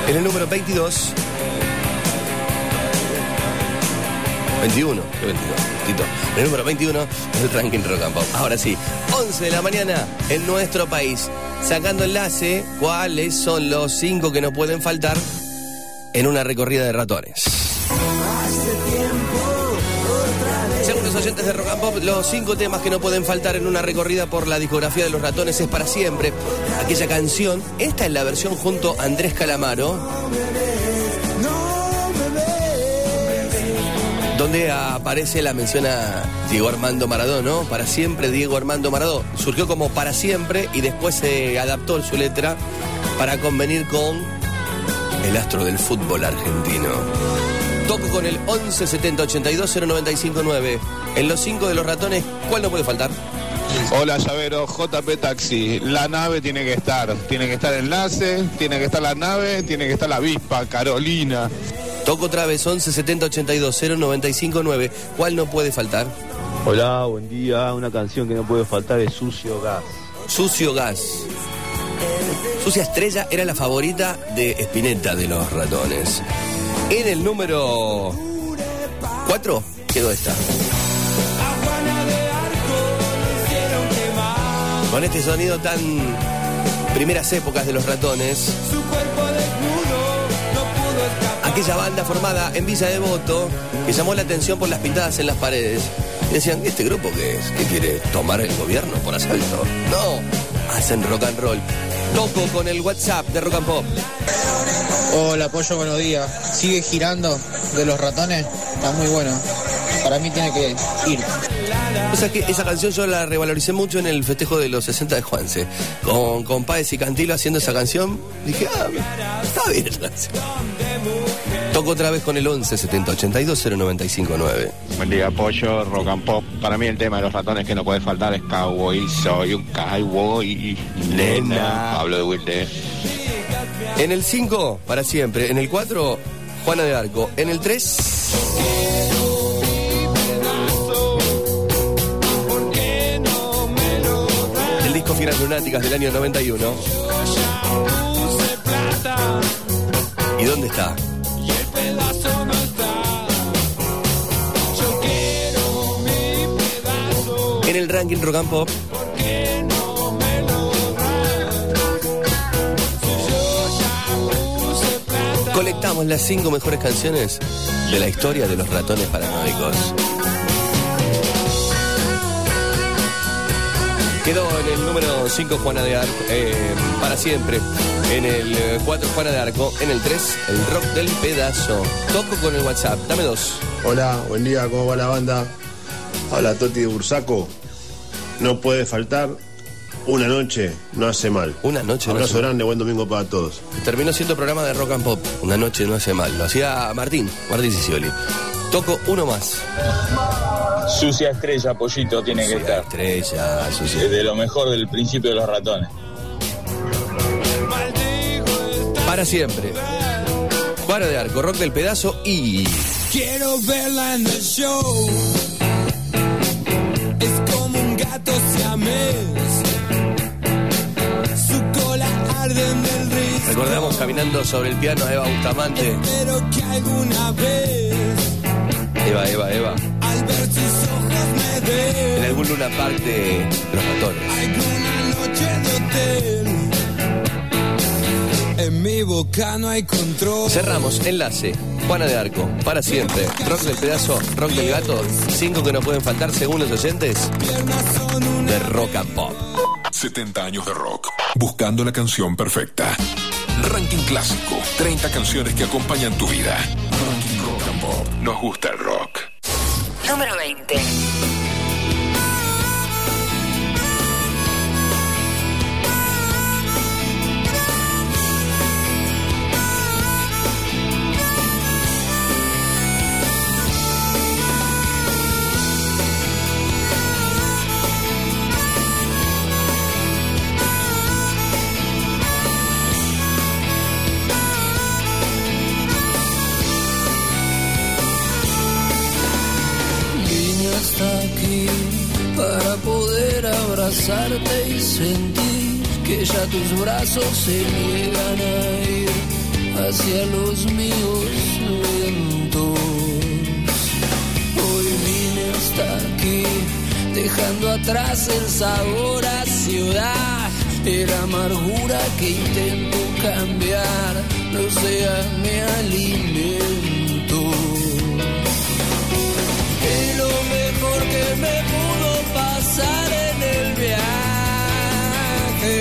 En el número 22. 21, ¿qué 22? Tito. En el número 21 el ranking rock. Ahora sí, 11 de la mañana en nuestro país. Sacando enlace, ¿cuáles son los cinco que no pueden faltar en una recorrida de ratones? Los cinco temas que no pueden faltar en una recorrida por la discografía de los ratones es para siempre. Aquella canción, esta es la versión junto a Andrés Calamaro, donde aparece la mención a Diego Armando Maradó, ¿no? Para siempre Diego Armando Maradó. Surgió como para siempre y después se adaptó su letra para convenir con el astro del fútbol argentino. Toco con el 11 70 82 095 9. En los cinco de los ratones, ¿cuál no puede faltar? Hola Llavero, JP Taxi. La nave tiene que estar. Tiene que estar enlace, tiene que estar la nave, tiene que estar la avispa, Carolina. Toco otra vez 11 70 82 095 9. ¿Cuál no puede faltar? Hola, buen día. Una canción que no puede faltar es Sucio Gas. Sucio Gas. Sucia Estrella era la favorita de Spinetta de los ratones. En el número 4 quedó esta. Con este sonido tan primeras épocas de los ratones, aquella banda formada en Villa Devoto que llamó la atención por las pintadas en las paredes. Decían, ¿este grupo qué es? ¿Que quiere tomar el gobierno por asalto? No, hacen rock and roll. Toco con el WhatsApp de Rock and Pop. Hola, Pollo, buenos días. Sigue girando de los ratones. Está muy bueno. Para mí tiene que ir. O sea que esa canción yo la revaloricé mucho en el festejo de los 60 de Juanse. Con, con Páez y Cantilo haciendo esa canción. Dije, ah, está bien la canción. Toco otra vez con el 11 70 82 095 9. Buen día, Pollo, Rock and Pop. Para mí el tema de los ratones que no puede faltar es Cowboy. Soy un cowboy. Nena. Pablo de Wilde. En el 5, para siempre. En el 4, Juana de Arco. En el 3. El disco Fieras Lunáticas del año 91. ¿Y dónde está? En el ranking Rock and Pop. Colectamos las cinco mejores canciones de la historia de los ratones paranoicos. Quedó en el número 5 Juana de Arco, eh, para siempre. En el 4 Juana de Arco. En el 3 el rock del pedazo. Toco con el WhatsApp. Dame dos. Hola, buen día, ¿cómo va la banda? Habla Toti de Bursaco. No puede faltar una noche, no hace mal. Una noche no Abrazo hace mal. grande, buen domingo para todos. Terminó siendo programa de rock and pop. Una noche no hace mal. Lo hacía Martín, Martín Sicioli. Toco uno más. Sucia estrella, pollito, tiene que estar. Estrella, sucia. De lo mejor del principio de los ratones. Para siempre. Juana de Arco, rock del pedazo y. Quiero verla en el show. Recordamos caminando sobre el piano a Eva Bustamante. Que alguna vez Eva, Eva, Eva. al ver sus ojos me dé En algún Luna Park de los ratones. alguna noche de hotel. En mi boca no hay control. Cerramos, enlace. Juana de Arco, para siempre. Rock del pedazo, rock del gato. Cinco que no pueden faltar según los oyentes de Rock and Pop. 70 años de rock. Buscando la canción perfecta. Ranking clásico. 30 canciones que acompañan tu vida. Ranking Rock and Pop. Nos gusta el rock. Número 20. Abrazarte y sentir que ya tus brazos se niegan a ir hacia los míos lentos. Hoy vine hasta aquí, dejando atrás el sabor a ciudad, era amargura que intento cambiar, no sea mi alimento. Lo mejor que me pudo pasar viaje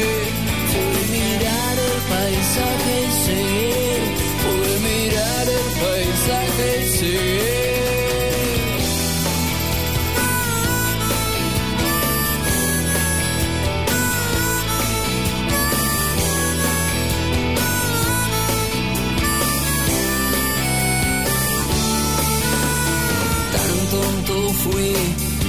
fue mirar el paisaje y seguir, fue mirar el paisaje y seguir. Tan tonto fui,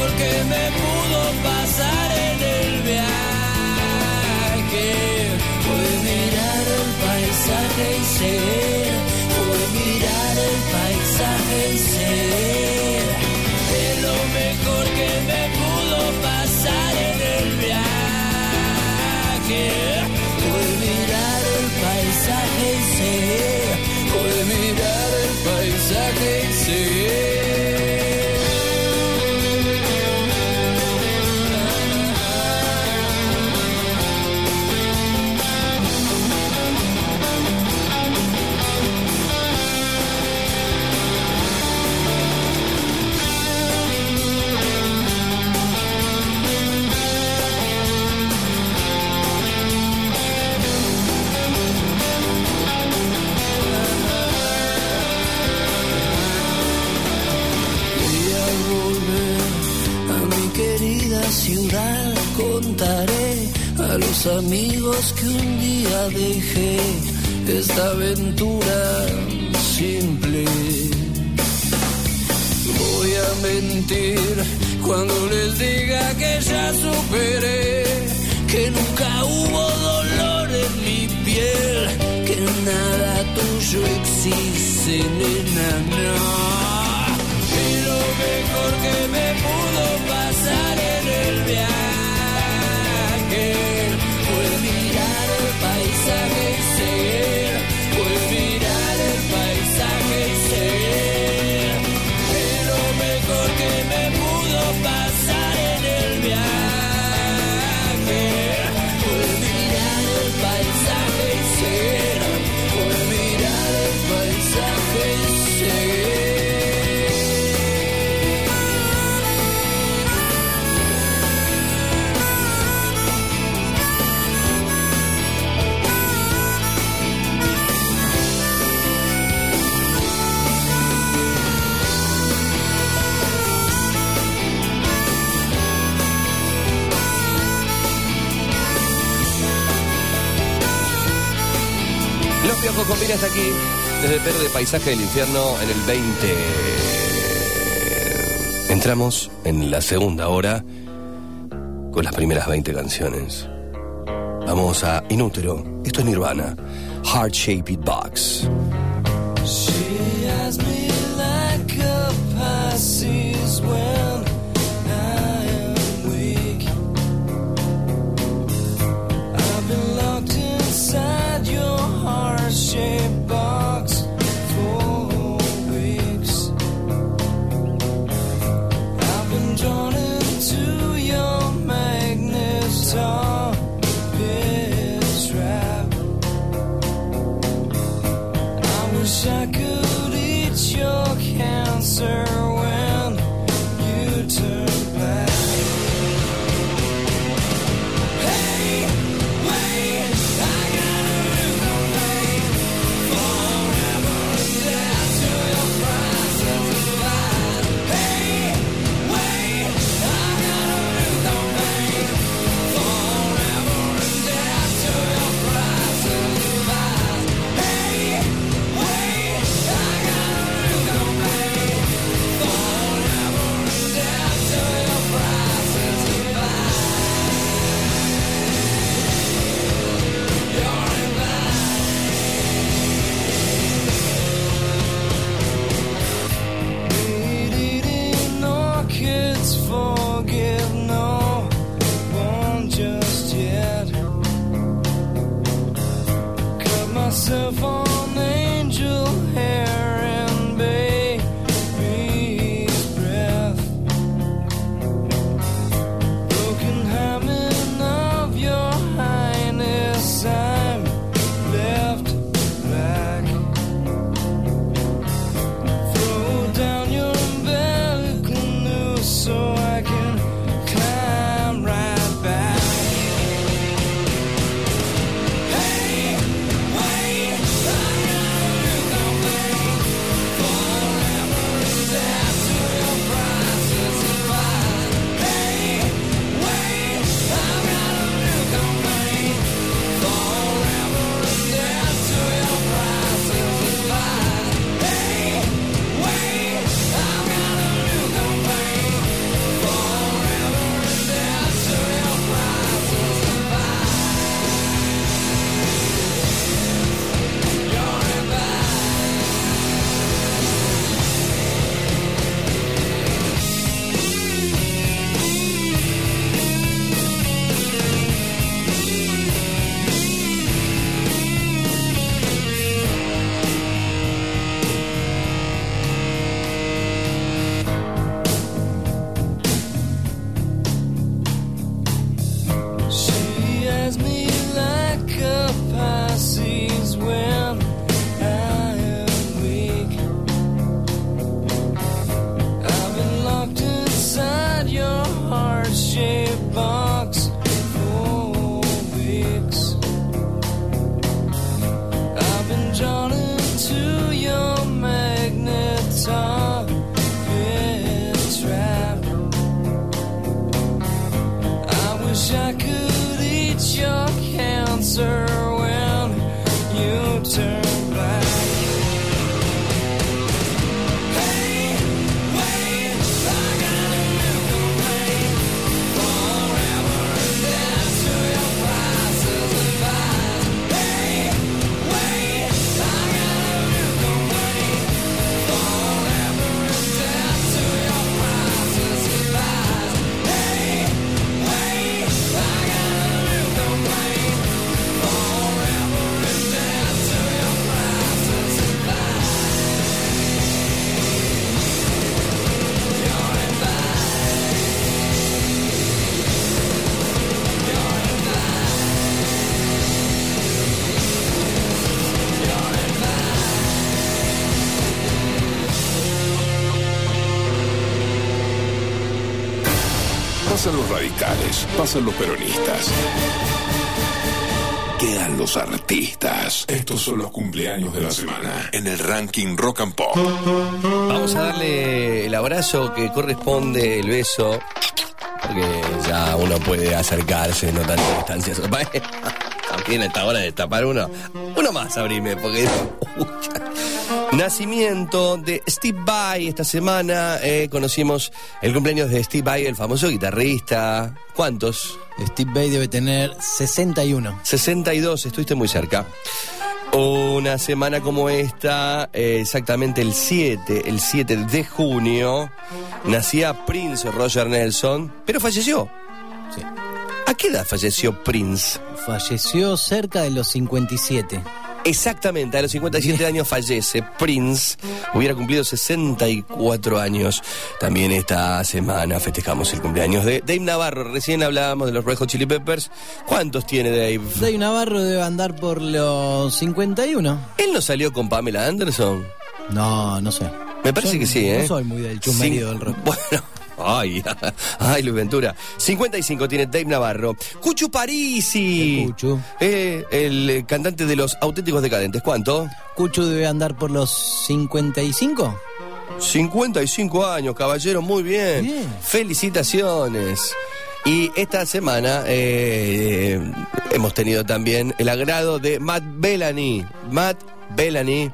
Mejor que me pudo pasar en el viaje fue mirar el paisaje y ser, fue mirar el paisaje y ser. Los amigos que un día dejé esta aventura simple. Voy a mentir cuando les diga que ya superé, que nunca hubo dolor en mi piel, que nada tuyo existe, nena, no. Y lo mejor que me pudo pasar en el viaje Piojos combina hasta aquí, desde Perú de Paisaje del Infierno en el 20. Entramos en la segunda hora con las primeras 20 canciones. Vamos a Inútero, esto es Nirvana, Heart Shaped Box. Pasan los radicales, pasan los peronistas. Quedan los artistas. Estos son los cumpleaños de la semana en el ranking Rock and Pop. Vamos a darle el abrazo que corresponde, el beso, porque ya uno puede acercarse, no tanto distancias. También a esta hora de tapar uno. Uno más, abrime, porque. Nacimiento de Steve Vai. Esta semana eh, conocimos el cumpleaños de Steve Vai, el famoso guitarrista. ¿Cuántos? Steve Vai debe tener 61. 62, estuviste muy cerca. Una semana como esta, eh, exactamente el 7, el 7 de junio, nacía Prince Roger Nelson, pero falleció. Sí. ¿A qué edad falleció Prince? Falleció cerca de los 57. Exactamente, a los 57 años fallece Prince. Hubiera cumplido 64 años. También esta semana festejamos el cumpleaños de Dave Navarro. Recién hablábamos de los Red Hot Chili Peppers. ¿Cuántos tiene Dave? Dave Navarro debe andar por los 51. ¿Él no salió con Pamela Anderson? No, no sé. Me parece Yo que sí, ¿eh? No soy muy del chumerío Cin- del rock. Bueno. Ay, ay, Luis Ventura. 55 tiene Dave Navarro. Cuchu Parisi. El Cuchu. Eh, el eh, cantante de los auténticos decadentes. ¿Cuánto? Cuchu debe andar por los 55. 55 años, caballero, muy bien. Bien. Felicitaciones. Y esta semana eh, hemos tenido también el agrado de Matt Bellany. Matt Bellany,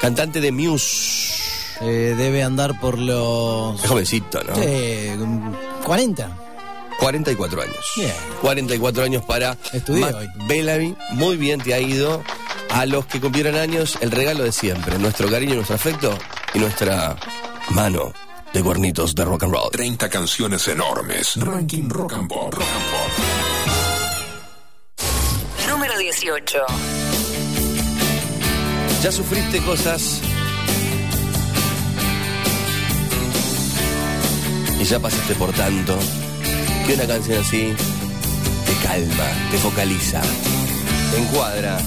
cantante de Muse. Eh, debe andar por los. Es jovencito, ¿no? Sí, 40. 44 años. Bien. 44 años para Estudié Matt hoy. Bellamy. Muy bien te ha ido. A los que cumplieron años, el regalo de siempre. Nuestro cariño, nuestro afecto y nuestra mano de cuernitos de rock and roll. 30 canciones enormes. Ranking Rock and Pop. Rock and Pop. Número 18. Ya sufriste cosas y ya pasaste por tanto que una canción así te calma, te focaliza, te encuadra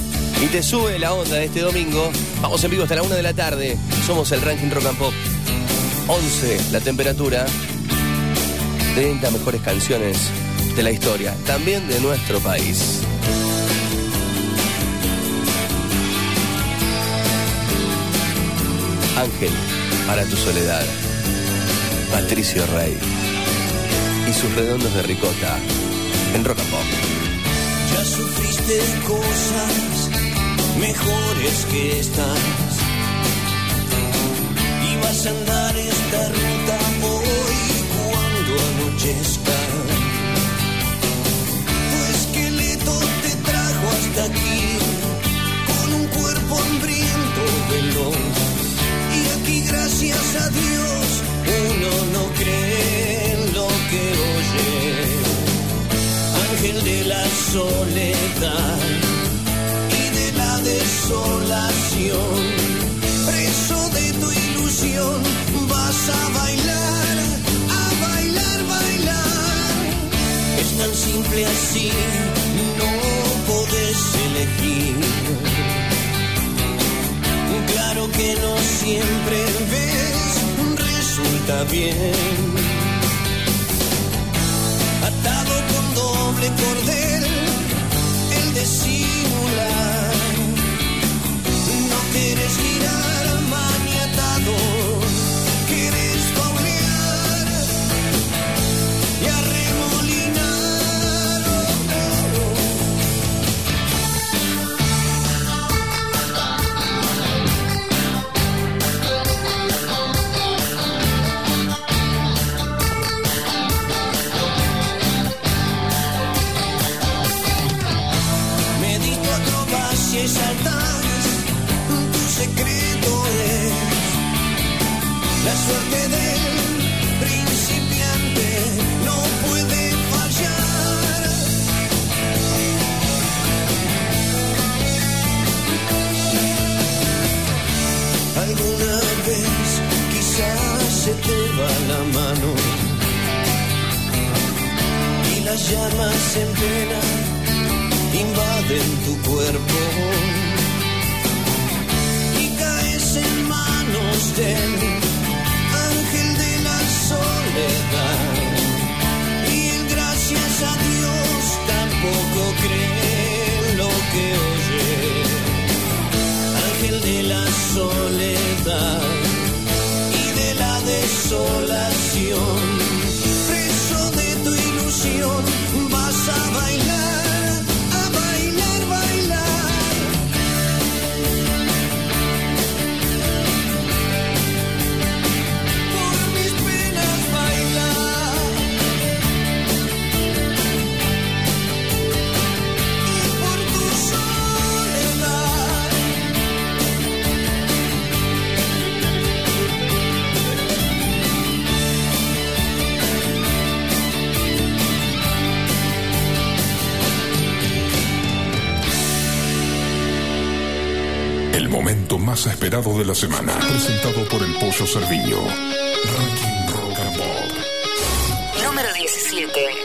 y te sube la onda de este domingo. Vamos en vivo hasta la una de la tarde. Somos el ranking Rock and Pop. 11 la temperatura. 30 mejores canciones de la historia, también de nuestro país. Ángel, para tu soledad. Patricio Rey y sus redondos de ricota en Rock Pop. Ya sufriste cosas mejores que estas. Y vas a andar esta ruta hoy cuando anochezca. Tu esqueleto te trajo hasta aquí con un cuerpo hambriento veloz. Y aquí gracias a Dios ángel de la soledad y de la desolación, preso de tu ilusión, vas a bailar, a bailar, bailar. Es tan simple así, no podés elegir. Claro que no siempre ves, resulta bien con doble cordel, se te va la mano y las llamas en pena invaden tu cuerpo y caes en manos del ángel de la soledad. Y gracias a Dios, tampoco cree lo que oye. Ángel de la soledad desolación. Más esperado de la semana. Presentado por el Pollo Cerviño. Ranking Rock and Pop. Número 17.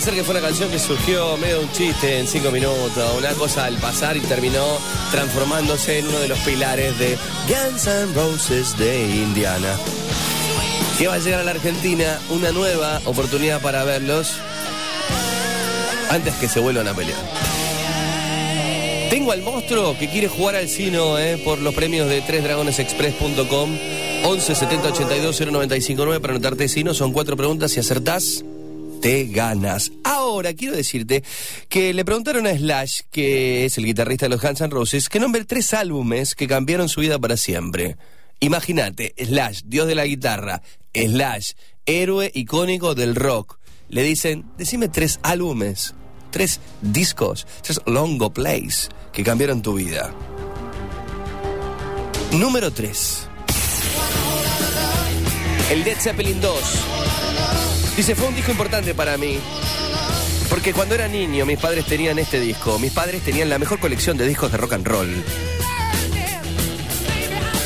Pensar que fue una canción que surgió medio un chiste en cinco minutos, una cosa al pasar y terminó transformándose en uno de los pilares de Guns N' Roses de Indiana. Que va a llegar a la Argentina una nueva oportunidad para verlos antes que se vuelvan a pelear. Tengo al monstruo que quiere jugar al Sino eh, por los premios de 3dragonesexpress.com 11 70 82 0959 para anotarte Sino. Son cuatro preguntas. Si acertás, te ganas. Ahora, quiero decirte que le preguntaron a Slash, que es el guitarrista de los Guns N' Roses, que nombre tres álbumes que cambiaron su vida para siempre. Imagínate, Slash, dios de la guitarra, Slash, héroe icónico del rock. Le dicen, decime tres álbumes, tres discos, tres longo plays que cambiaron tu vida. Número 3. El Led Zeppelin 2. Dice, fue un disco importante para mí. Porque cuando era niño mis padres tenían este disco. Mis padres tenían la mejor colección de discos de rock and roll.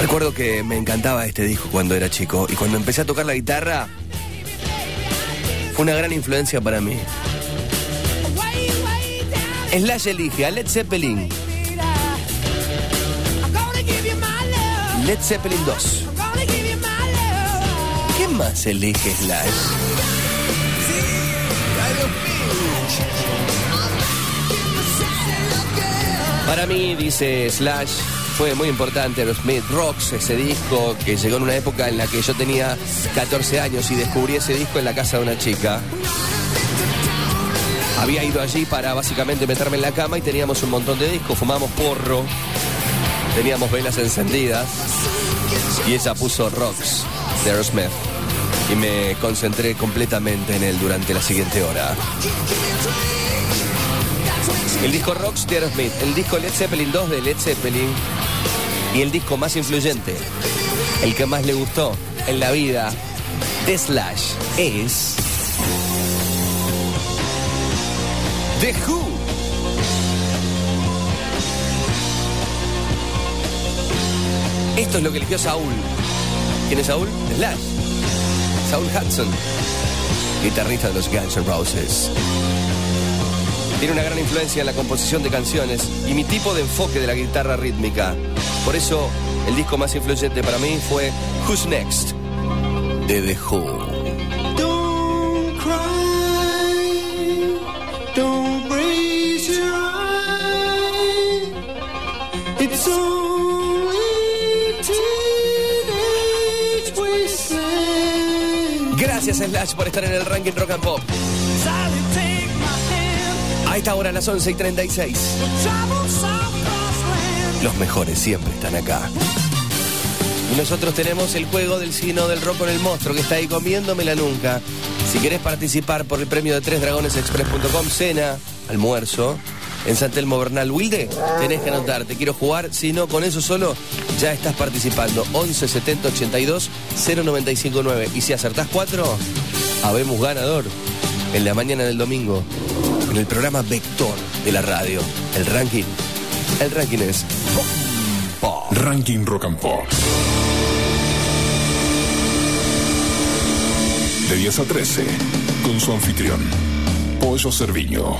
Recuerdo que me encantaba este disco cuando era chico. Y cuando empecé a tocar la guitarra, fue una gran influencia para mí. Slash elige a Led Zeppelin. Led Zeppelin 2. ¿Qué más elige Slash? Para mí, dice Slash, fue muy importante los Smith Rocks, ese disco que llegó en una época en la que yo tenía 14 años y descubrí ese disco en la casa de una chica. Había ido allí para básicamente meterme en la cama y teníamos un montón de discos, fumamos porro, teníamos velas encendidas y ella puso Rocks de Aerosmith y me concentré completamente en él durante la siguiente hora. El disco Rocks de Aerosmith, el disco Led Zeppelin 2 de Led Zeppelin y el disco más influyente, el que más le gustó en la vida de Slash es The Who. Esto es lo que eligió Saúl. ¿Quién es Saúl? Slash. Saúl Hudson, guitarrista de los Guns N' Roses. Tiene una gran influencia en la composición de canciones y mi tipo de enfoque de la guitarra rítmica. Por eso, el disco más influyente para mí fue Who's Next de The Who. Don't cry, don't Gracias Slash por estar en el ranking Rock and Pop. A esta hora, las 11 y 36. Travel south crossland. Los mejores siempre están acá. Y nosotros tenemos el juego del signo del rock con el monstruo que está ahí comiéndomela nunca. Si querés participar por el premio de 3dragonesexpress.com, cena, almuerzo, en San Telmo Bernal Wilde, tenés que anotarte. Quiero jugar, si no, con eso solo ya estás participando. 11 70 82 0959. Y si acertás 4, habemos ganador en la mañana del domingo, en el programa Vector de la radio. El ranking. El ranking es. Ranking Rock and Pop. De 10 a 13, con su anfitrión, Pollo Cerviño.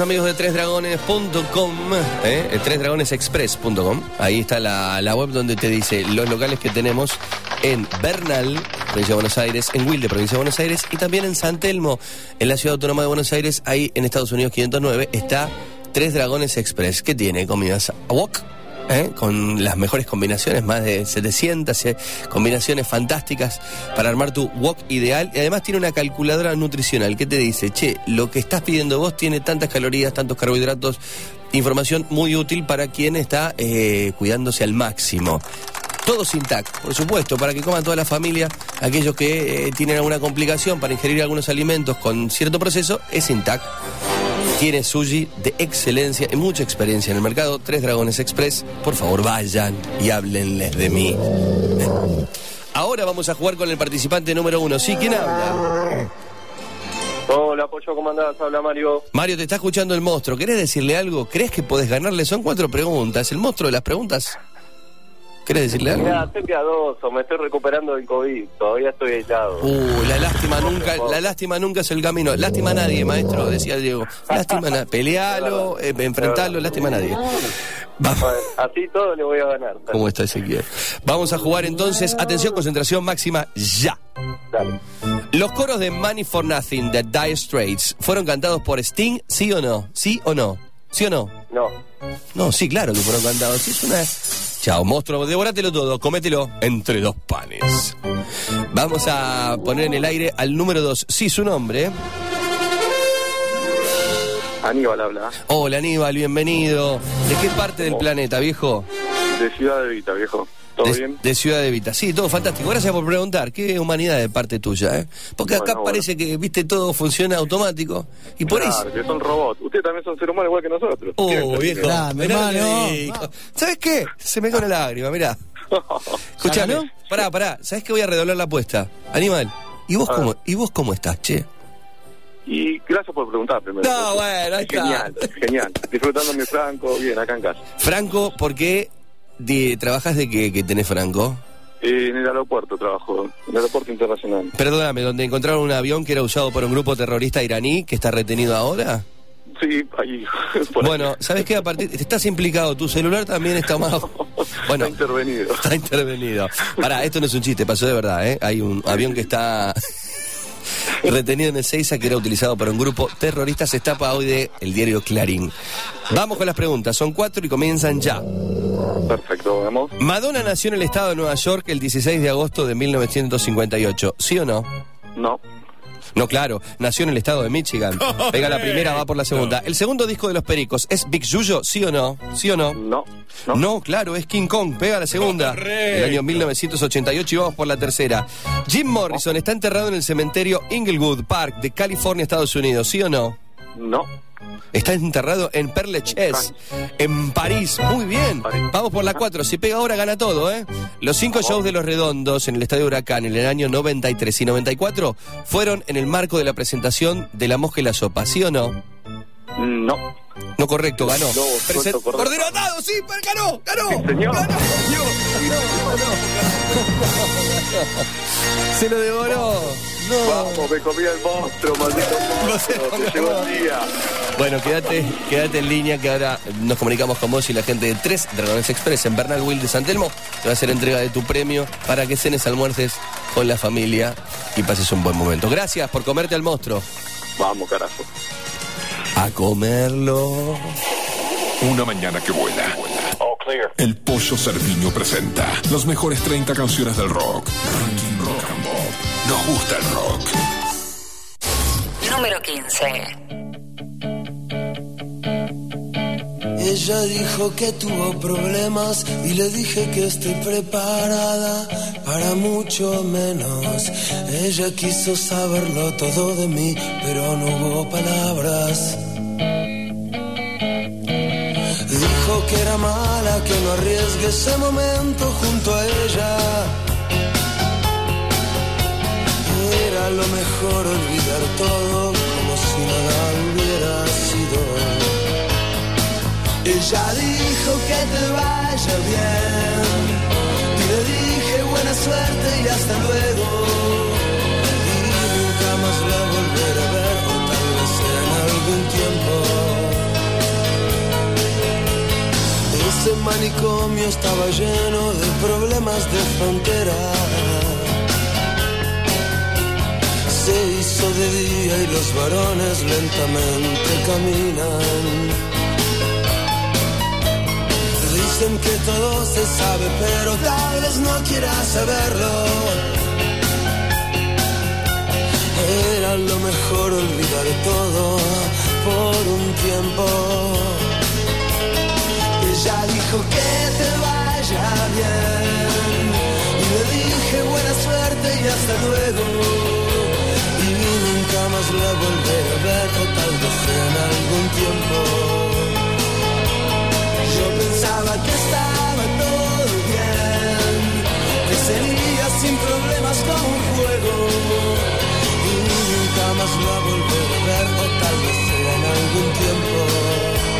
Amigos de tresdragones.com, ¿eh? eh, tresdragonesexpress.com. Ahí está la, la web donde te dice los locales que tenemos en Bernal, provincia de Buenos Aires, en Wilde, provincia de Buenos Aires, y también en San Telmo, en la ciudad autónoma de Buenos Aires, ahí en Estados Unidos 509, está Tres Dragones Express, que tiene comidas a wok, ¿eh? con las mejores combinaciones, más de 700 eh, combinaciones fantásticas para armar tu wok ideal. Y además tiene una calculadora nutricional que te dice, che, lo que estás pidiendo vos tiene tantas calorías, tantos carbohidratos, información muy útil para quien está eh, cuidándose al máximo. Todo sin TAC, por supuesto, para que coman toda la familia. Aquellos que eh, tienen alguna complicación para ingerir algunos alimentos con cierto proceso, es sin TAC. Tiene sushi de excelencia y mucha experiencia en el mercado. Tres Dragones Express. Por favor, vayan y háblenles de mí. Ahora vamos a jugar con el participante número uno. ¿Sí? ¿Quién habla? Hola, Pollo, ¿cómo andás? Habla Mario. Mario, te está escuchando el monstruo. ¿Querés decirle algo? ¿Crees que podés ganarle? Son cuatro preguntas. ¿El monstruo de las preguntas? ¿Querés decirle algo? Mira, estoy piadoso, me estoy recuperando del COVID, todavía estoy aislado. Uh, la lástima nunca, la lástima nunca es el camino. Lástima a nadie, maestro, decía Diego. Lástima a nadie. Pelealo, eh, enfrentalo, lástima a nadie. Vamos. Así todo le voy a ganar. ¿Cómo está Ezequiel? Vamos a jugar entonces. Atención, concentración máxima, ya. Dale. Los coros de Money for Nothing de Dire Straits fueron cantados por Sting, ¿sí o no? ¿Sí o no? ¿Sí o no? No. No, sí, claro que fueron cantados. Sí, es una. Chao, monstruo, devórátelo todo, comételo entre dos panes. Vamos a poner en el aire al número dos. Sí, su nombre. Aníbal habla. Hola, Aníbal, bienvenido. ¿De qué parte del planeta, viejo? De Ciudad de Vita, viejo. ¿Todo de, bien? de Ciudad de Vita. Sí, todo fantástico. Gracias por preguntar. Qué humanidad de parte tuya, ¿eh? Porque acá Bueno, parece que, viste, todo funciona automático. Y por eso. Claro, que son robots. Ustedes también son seres humanos igual que nosotros. Oh, viejo. Mirá dijo. ¿Sabes qué? Se me cae una lágrima, mirá. Escuchame. Pará, pará. ¿Sabes qué voy a redoblar la apuesta? Animal. ¿Y vos, cómo, ¿Y vos cómo estás, che? Y gracias por preguntar primero. No, bueno, ahí está. Genial, genial. Disfrutando mi Franco, bien, acá en casa. Franco, ¿por qué de, trabajas de qué que tenés Franco? Eh, en el aeropuerto trabajo, en el aeropuerto internacional. Perdóname, donde encontraron un avión que era usado por un grupo terrorista iraní que está retenido ahora. Sí, ahí. por ahí. Bueno, ¿sabes qué? A partir, estás implicado, tu celular también está más. Bueno, Está intervenido. Está intervenido. Pará, esto no es un chiste, pasó de verdad, ¿eh? Hay un avión que está retenido en Ezeiza que era utilizado por un grupo terrorista. Se estapa hoy de el diario Clarín. Vamos con las preguntas, son cuatro y comienzan ya. Perfecto, vamos. Madonna nació en el estado de Nueva York el 16 de agosto de 1958. ¿Sí o no? No. No, claro, nació en el estado de Michigan. Pega la primera, va por la segunda. ¿El segundo disco de los Pericos es Big Yuyo? ¿Sí o no? ¿Sí o no? No. No, claro, es King Kong. Pega la segunda. El año 1988 y vamos por la tercera. Jim Morrison está enterrado en el cementerio Inglewood Park de California, Estados Unidos. ¿Sí o no? No. Está enterrado en Père Lachaise, en París. Muy bien. Vamos por la 4. Si pega ahora, gana todo, ¿eh? Los cinco shows de Los Redondos en el Estadio Huracán en el año 93 y 94 fueron en el marco de la presentación de La Mosca y la Sopa. ¿Sí o no? No. No, correcto, ganó. No, correcto. Cordero atado, sí, pero ganó, ganó. Sí, señor. Ganó, ganó. Se lo devoró. No. Vamos, me comí el monstruo, maldito monstruo. Te llegó el día. Bueno, quédate, quédate en línea que ahora nos comunicamos con vos y la gente de Tres Dragones Express en Bernal Will de San Telmo. Te va a hacer entrega de tu premio para que cenes, almuerces con la familia y pases un buen momento. Gracias por comerte al monstruo. Vamos, carajo. A comerlo. Una mañana que vuela. El Pollo Cerviño presenta las mejores 30 canciones del rock. Ranking Rock and. Nos gusta el rock. Número 15. Ella dijo que tuvo problemas y le dije que estoy preparada para mucho menos. Ella quiso saberlo todo de mí, pero no hubo palabras. Dijo que era mala, que no arriesgue ese momento junto a ella. Era lo mejor olvidar todo como si nada hubiera sido. Ella dijo que te vaya bien. Y le dije buena suerte y hasta luego. Y nunca más la volveré a ver, o tal vez en algún tiempo. Ese manicomio estaba lleno de problemas de frontera. Se hizo de día y los varones lentamente caminan. Dicen que todo se sabe, pero tal vez no quieras saberlo. Era lo mejor olvidar todo por un tiempo. Ella dijo que te vaya bien. Y le dije buena suerte y hasta luego. Más la volveré a ver, o tal vez en algún tiempo. Yo pensaba que estaba todo bien, que sería sin problemas como un juego. Y nunca más la volveré a ver, o tal vez en algún tiempo.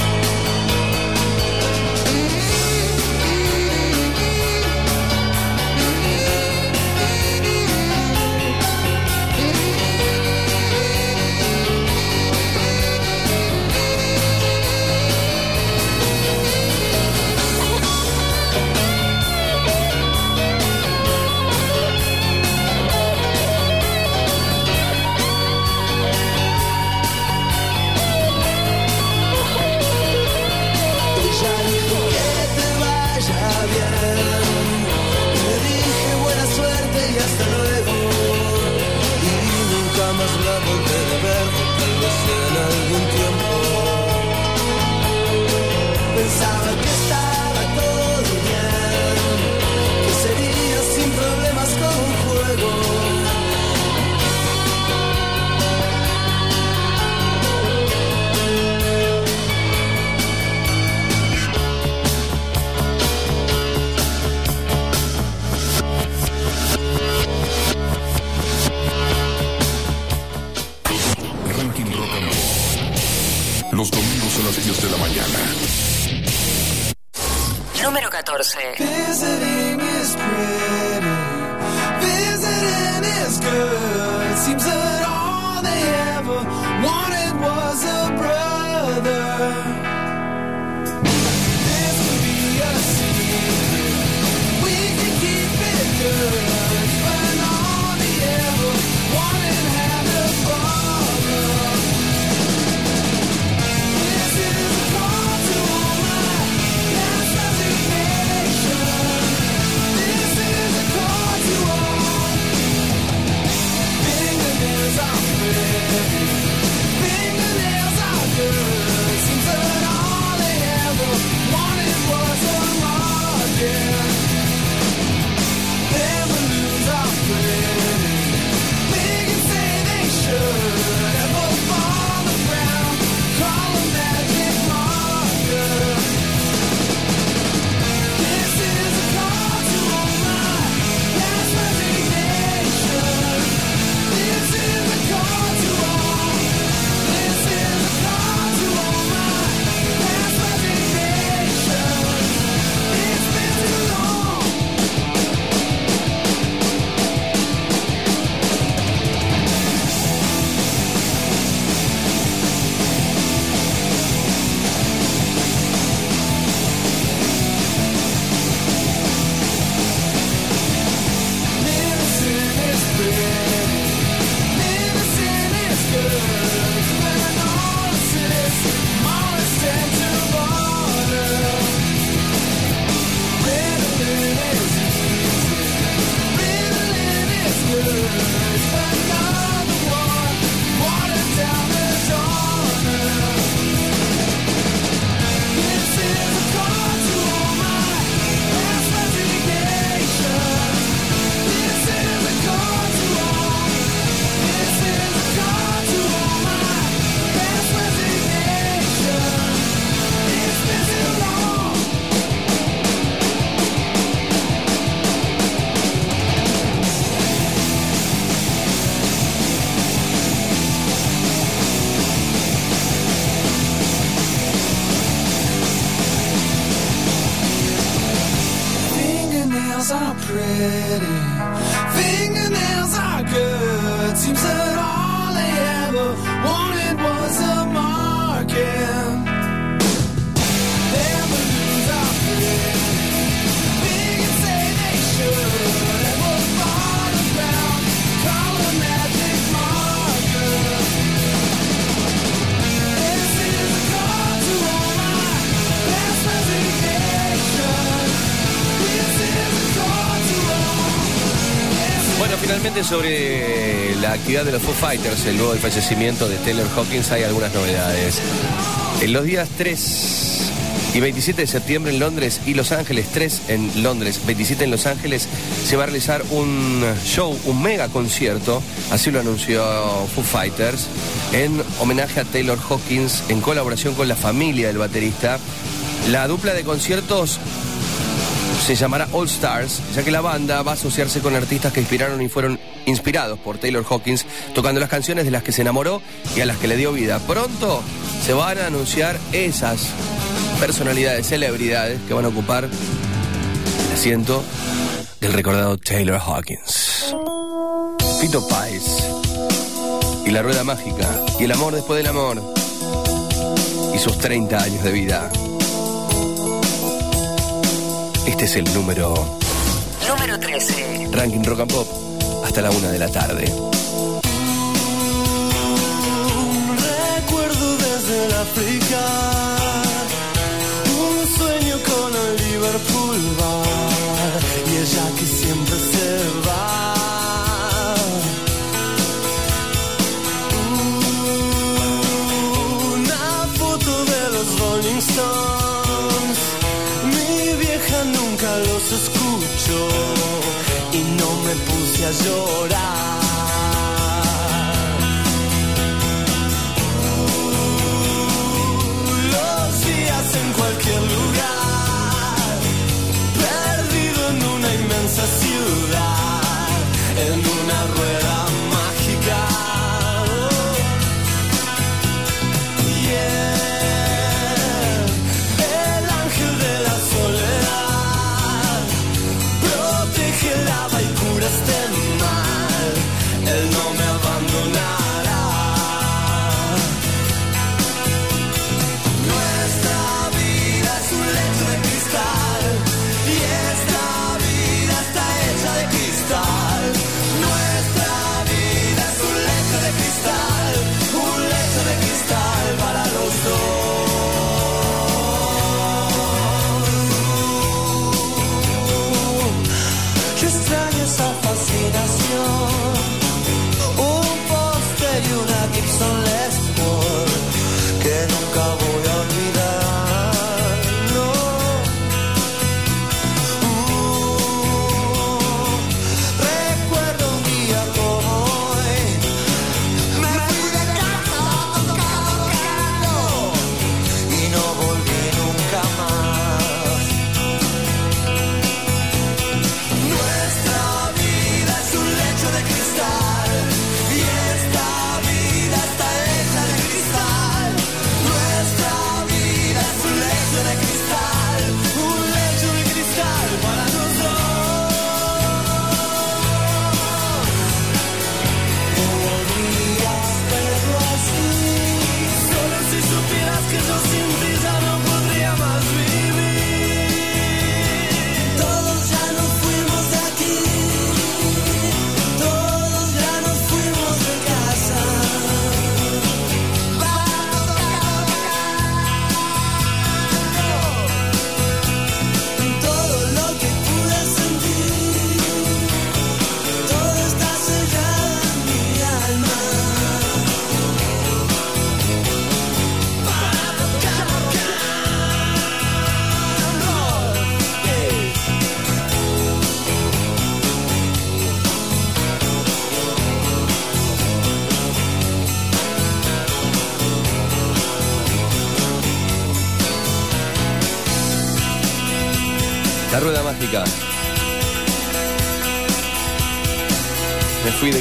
De los Foo Fighters, el del fallecimiento de Taylor Hawkins, hay algunas novedades. En los días 3 y 27 de septiembre en Londres y Los Ángeles, 3 en Londres, 27 en Los Ángeles, se va a realizar un show, un mega concierto, así lo anunció Foo Fighters, en homenaje a Taylor Hawkins, en colaboración con la familia del baterista. La dupla de conciertos se llamará All Stars, ya que la banda va a asociarse con artistas que inspiraron y fueron inspirados por Taylor Hawkins, tocando las canciones de las que se enamoró y a las que le dio vida. Pronto se van a anunciar esas personalidades, celebridades que van a ocupar el asiento del recordado Taylor Hawkins. Fito Páez y la rueda mágica y el amor después del amor y sus 30 años de vida. Este es el número Número 13. Ranking Rock and Pop hasta la una de la tarde. Recuerdo desde el África un sueño con el Liverpool Bar y ella que siempre se va. A llorar.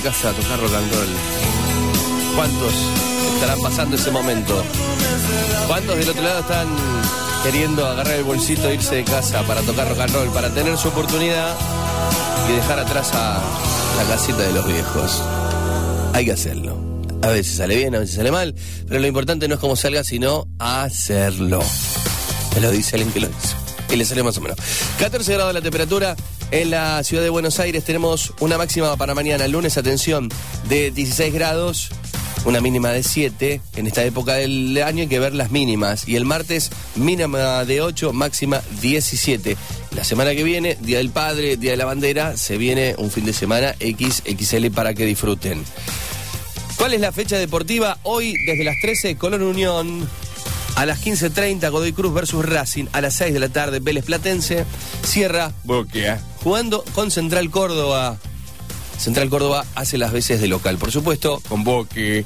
Casa a tocar rock and roll. ¿Cuántos estarán pasando ese momento? ¿Cuántos del otro lado están queriendo agarrar el bolsito e irse de casa para tocar rock and roll, para tener su oportunidad y dejar atrás a la casita de los viejos. Hay que hacerlo. A veces sale bien, a veces sale mal, pero lo importante no es cómo salga, sino hacerlo. Me lo dice alguien que lo dice. Y le sale más o menos. 14 grados la temperatura en la ciudad de Buenos Aires. Tenemos una máxima para mañana, lunes, atención, de 16 grados. Una mínima de 7. En esta época del año hay que ver las mínimas. Y el martes, mínima de 8, máxima 17. La semana que viene, Día del Padre, Día de la Bandera, se viene un fin de semana XXL para que disfruten. ¿Cuál es la fecha deportiva? Hoy, desde las 13, Colón Unión. A las 15.30, Godoy Cruz versus Racing. A las 6 de la tarde, Vélez Platense. Cierra Boquia. Jugando con Central Córdoba. Central Córdoba hace las veces de local, por supuesto, con Boque.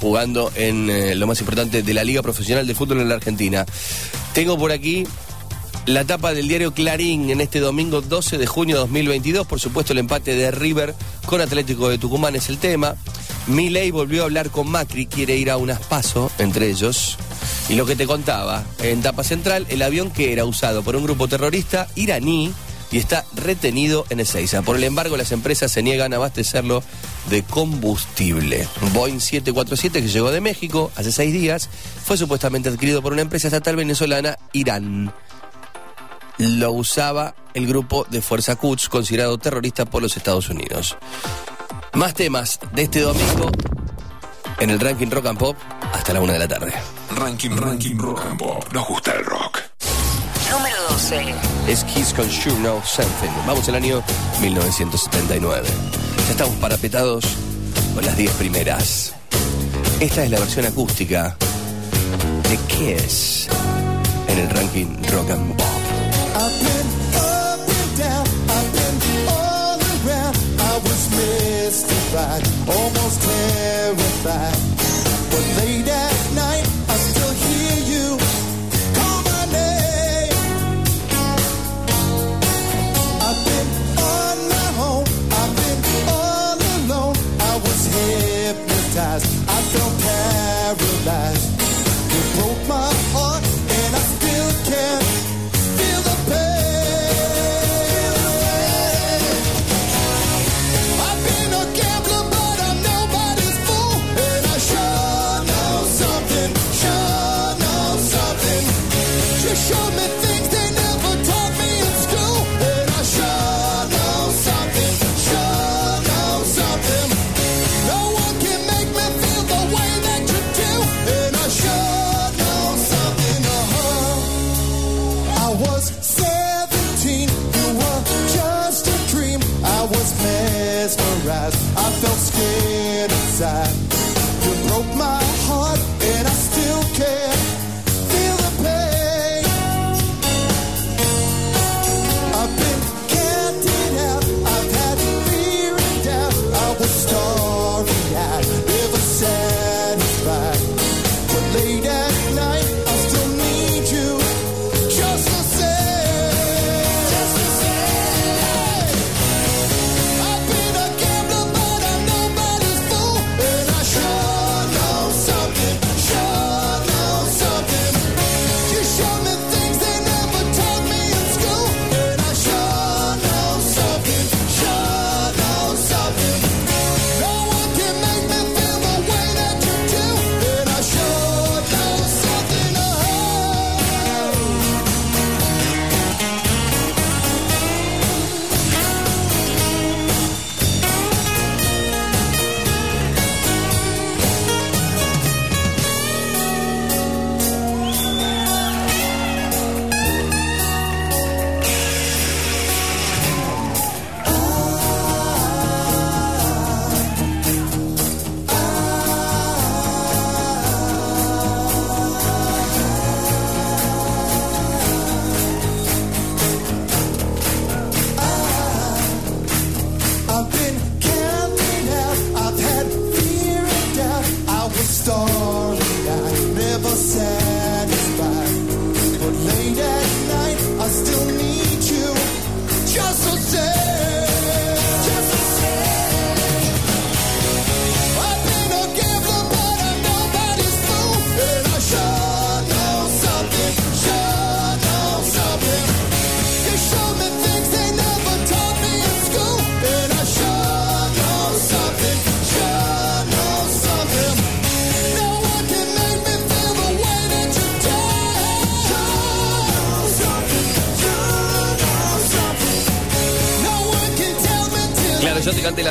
Jugando en eh, lo más importante de la Liga Profesional de Fútbol en la Argentina. Tengo por aquí la tapa del diario Clarín en este domingo 12 de junio de 2022. Por supuesto, el empate de River con Atlético de Tucumán es el tema. Milei volvió a hablar con Macri, quiere ir a unas paso entre ellos. Y lo que te contaba, en tapa central, el avión que era usado por un grupo terrorista iraní y está retenido en Ezeiza. Por el embargo, las empresas se niegan a abastecerlo de combustible. Boeing 747, que llegó de México hace seis días, fue supuestamente adquirido por una empresa estatal venezolana, Irán lo usaba el grupo de Fuerza Quds, considerado terrorista por los Estados Unidos. Más temas de este domingo en el ranking Rock and Pop hasta la una de la tarde. Ranking, ranking rock and pop. Nos gusta el rock. Número 12. Es Kiss con Sure Know Something. Vamos al año 1979. Ya estamos parapetados con las 10 primeras. Esta es la versión acústica de Kiss en el ranking Rock and Pop. Almost terrified. But late at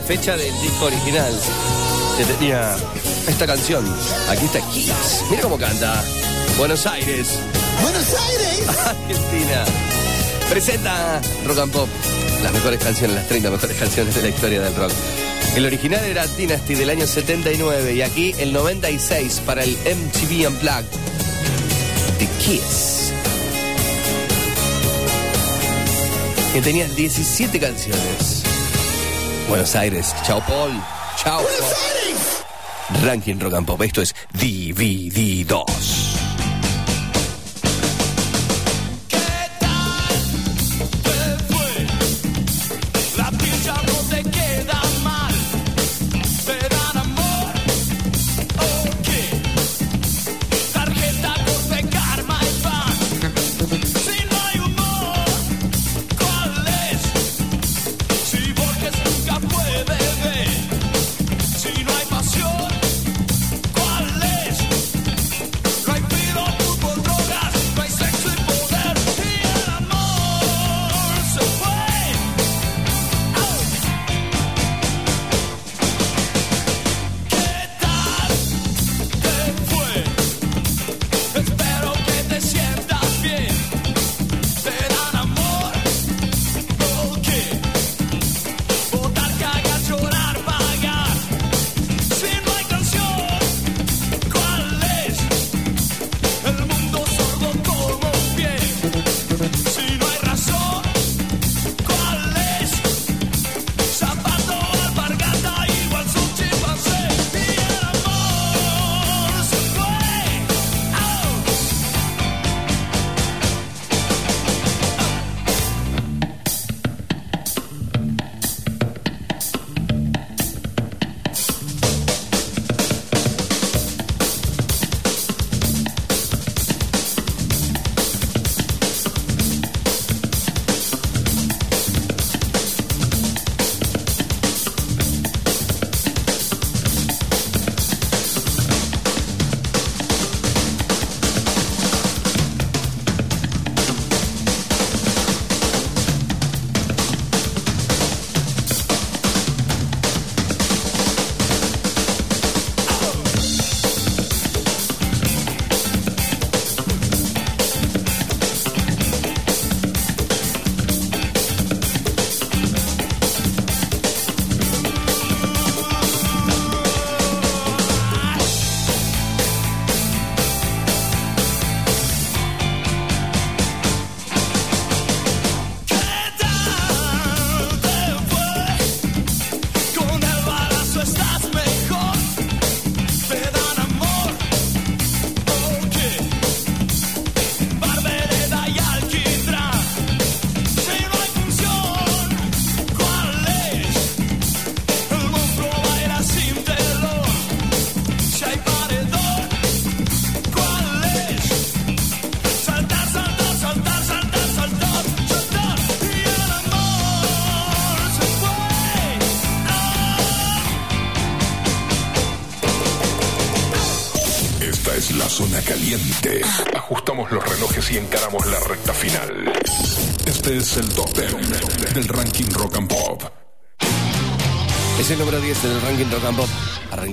fecha del disco original que tenía esta canción. Aquí está Kiss. Mira cómo canta. Buenos Aires. Buenos Aires. Argentina. Presenta Rock and Pop. Las mejores canciones, las 30 mejores canciones de la historia del rock. El original era Dynasty del año 79 y aquí el 96 para el MTV Unplugged. The Kiss. Que tenía 17 canciones. Buenos Aires. Chao, Paul. Chao. Buenos Aires. Ranking Rock Pop. Esto es DVD 2.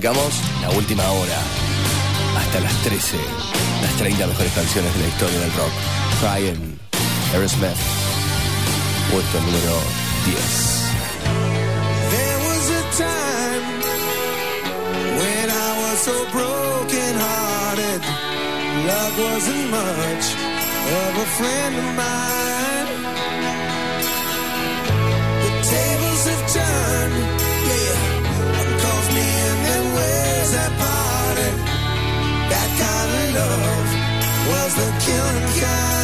arrancamos la última hora. Hasta las 13, las 30 mejores canciones de la historia del rock. Brian, Aerosmith, puesto número 10. so broken hearted. Love wasn't much of a friend of mine. the killing kind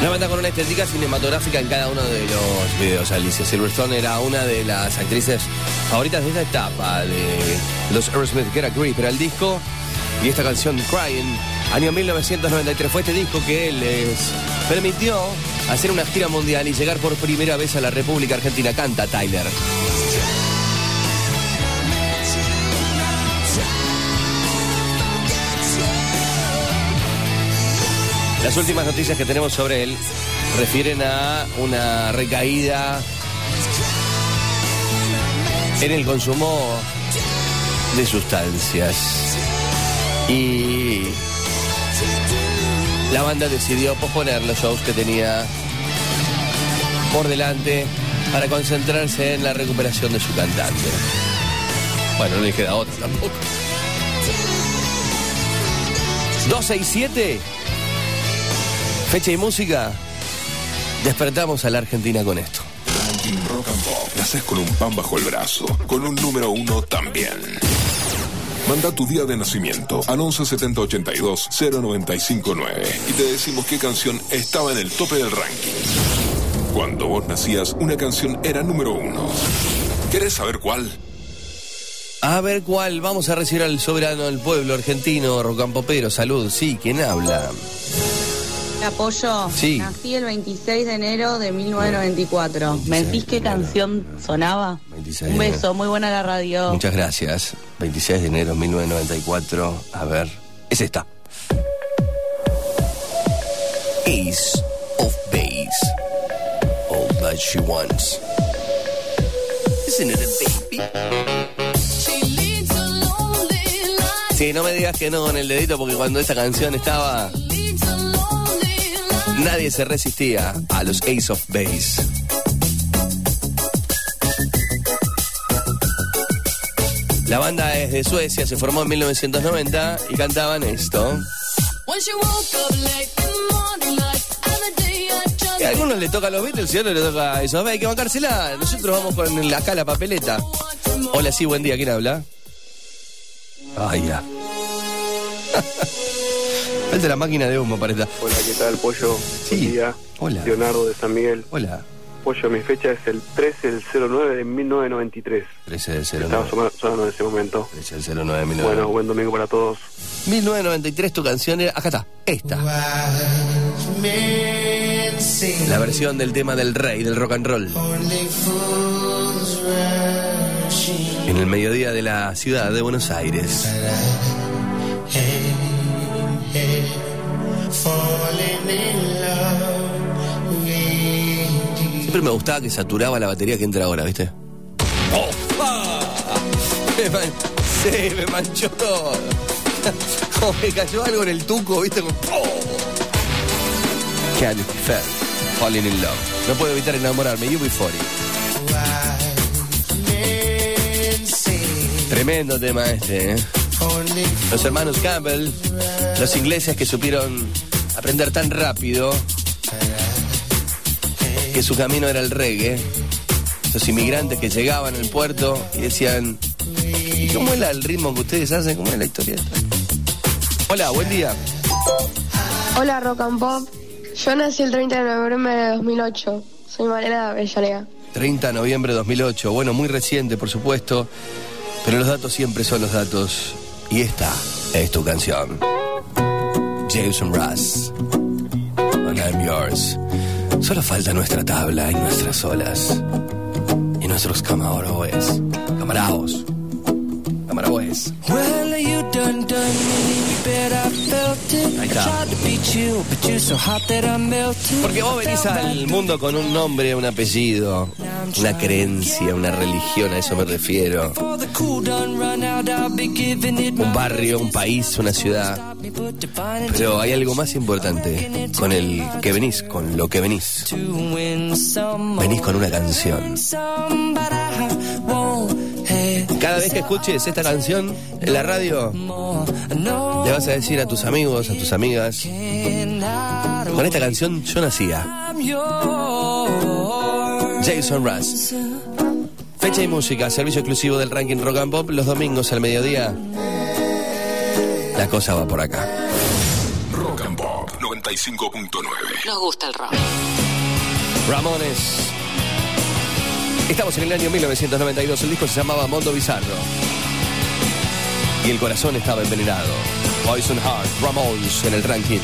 Una banda con una estética cinematográfica en cada uno de los videos. Alicia Silverstone era una de las actrices favoritas de esta etapa de los Aerosmith, que era Creep, era el disco. Y esta canción, Crying, año 1993, fue este disco que les permitió hacer una gira mundial y llegar por primera vez a la República Argentina. Canta Tyler. Las últimas noticias que tenemos sobre él refieren a una recaída en el consumo de sustancias. Y la banda decidió posponer los shows que tenía por delante para concentrarse en la recuperación de su cantante. Bueno, no le queda otra tampoco. 267 Fecha y música. Despertamos a la Argentina con esto. Ranking Rock and Pop. Naces con un pan bajo el brazo, con un número uno también. Manda tu día de nacimiento al 11 70 82 0959 y te decimos qué canción estaba en el tope del ranking. Cuando vos nacías, una canción era número uno. ¿Querés saber cuál? A ver cuál. Vamos a recibir al soberano del pueblo argentino, Rocampopero. Salud. Sí, ¿quién habla? Apoyo. Sí. Nací el 26 de enero de 1994. ¿Me decís qué canción sonaba? 26 Un beso, muy buena la radio. Muchas gracias. 26 de enero de 1994. A ver. Es esta. Ace of Base. All that she wants. Isn't it a baby? Sí, no me digas que no con el dedito porque cuando esta canción estaba nadie se resistía a los Ace of Base. La banda es de Suecia, se formó en 1990 y cantaban esto. Y a algunos le toca a los Beatles y a otros le toca a Ace of Base. Hay que bancársela. Nosotros vamos con la- acá la papeleta. Hola, sí, buen día. ¿Quién habla? Ay, ya. Falta la máquina de humo para esta. Hola, ¿qué tal, Pollo? Sí. Buen día. Hola. Leonardo de San Miguel. Hola. Pollo, mi fecha es el 13 del 09 de 1993. 13 del 09. Estaba sonando en ese momento. 13 del 09 de Bueno, buen domingo para todos. 1993 tu canción era... Acá está, esta. La versión del tema del rey, del rock and roll. En el mediodía de la ciudad de Buenos Aires. Siempre me gustaba que saturaba la batería que entra ahora, ¿viste? ¡Oh! ¡Ah! Me man- Sí, me manchó todo. Como me cayó algo en el tuco, ¿viste? Como, ¡oh! Can't Fair, Falling in Love. No puedo evitar enamorarme. UB40. Tremendo tema este, ¿eh? Los hermanos Campbell, los ingleses que supieron aprender tan rápido que su camino era el reggae. Los inmigrantes que llegaban al puerto y decían, ¿y cómo era el ritmo que ustedes hacen? ¿Cómo es la historia? esta?". Hola, buen día. Hola Rock and Pop, yo nací el 30 de noviembre de 2008, soy Mariana Avellaneda. 30 de noviembre de 2008. Bueno, muy reciente, por supuesto. Pero los datos siempre son los datos. Y esta es tu canción. Jason Russ. And I'm yours. Solo falta nuestra tabla y nuestras olas. Y nuestros camaraos. Camaraos. Camaraos. Well, you done done me, you bet I felt it. Ahí está. tried to beat you, but you're so hot that I melted. Porque vos venís al mundo con un nombre, un apellido, una creencia, una religión, a eso me refiero. Un barrio, un país, una ciudad. Pero hay algo más importante con el que venís, con lo que venís. Venís con una canción. Cada vez que escuches esta canción en la radio, le vas a decir a tus amigos, a tus amigas, con esta canción yo nacía. Ah". Jason Russ. Fecha y música, servicio exclusivo del ranking Rock and Pop los domingos al mediodía. La cosa va por acá. Rock and Pop 95.9. Nos gusta el rock. Ramones. Estamos en el año 1992, el disco se llamaba Mondo Bizarro. Y el corazón estaba envenenado. Poison Heart, Ramones en el ranking.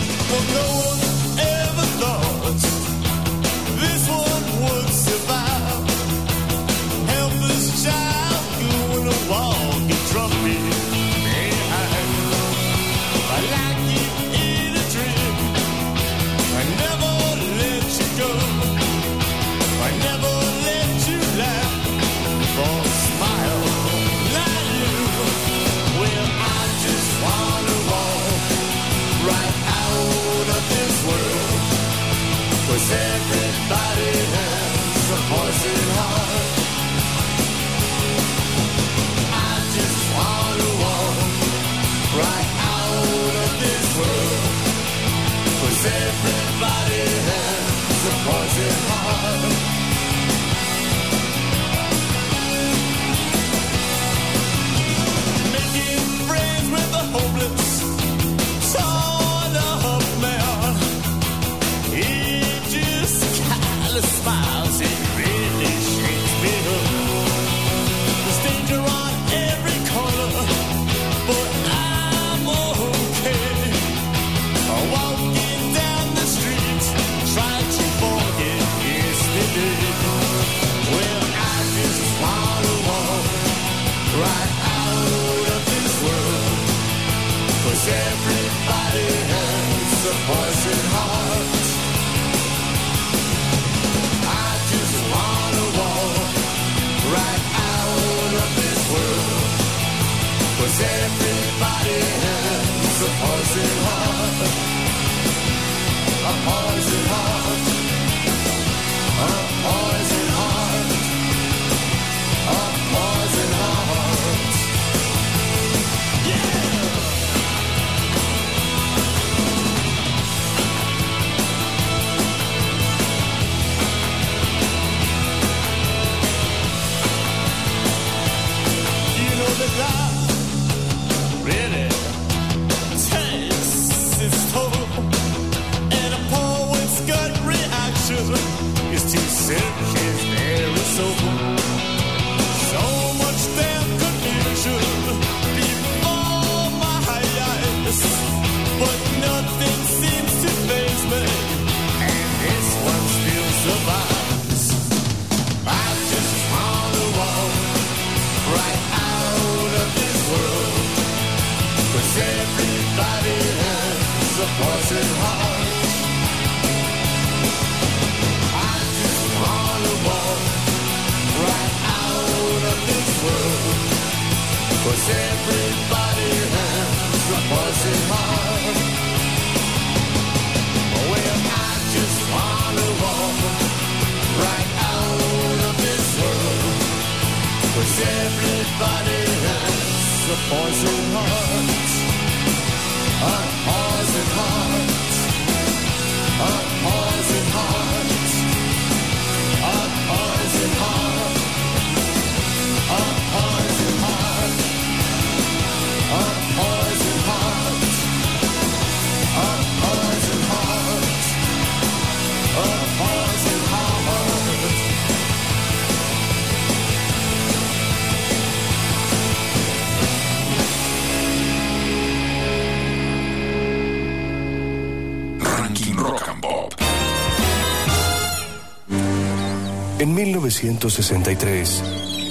1963,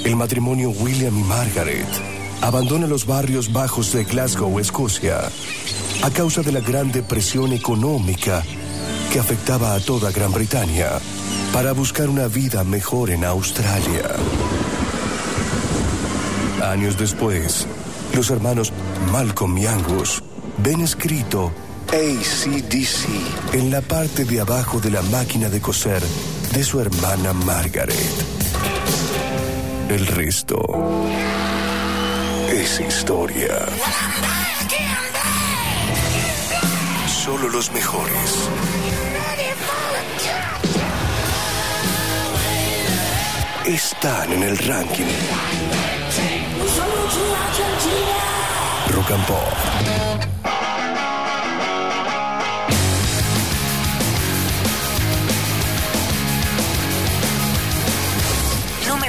el matrimonio William y Margaret abandona los barrios bajos de Glasgow, Escocia, a causa de la gran depresión económica que afectaba a toda Gran Bretaña, para buscar una vida mejor en Australia. Años después, los hermanos Malcolm y Angus ven escrito ACDC en la parte de abajo de la máquina de coser de su hermana Margaret. El resto es historia. Solo los mejores. Están en el ranking. Rock and Pop.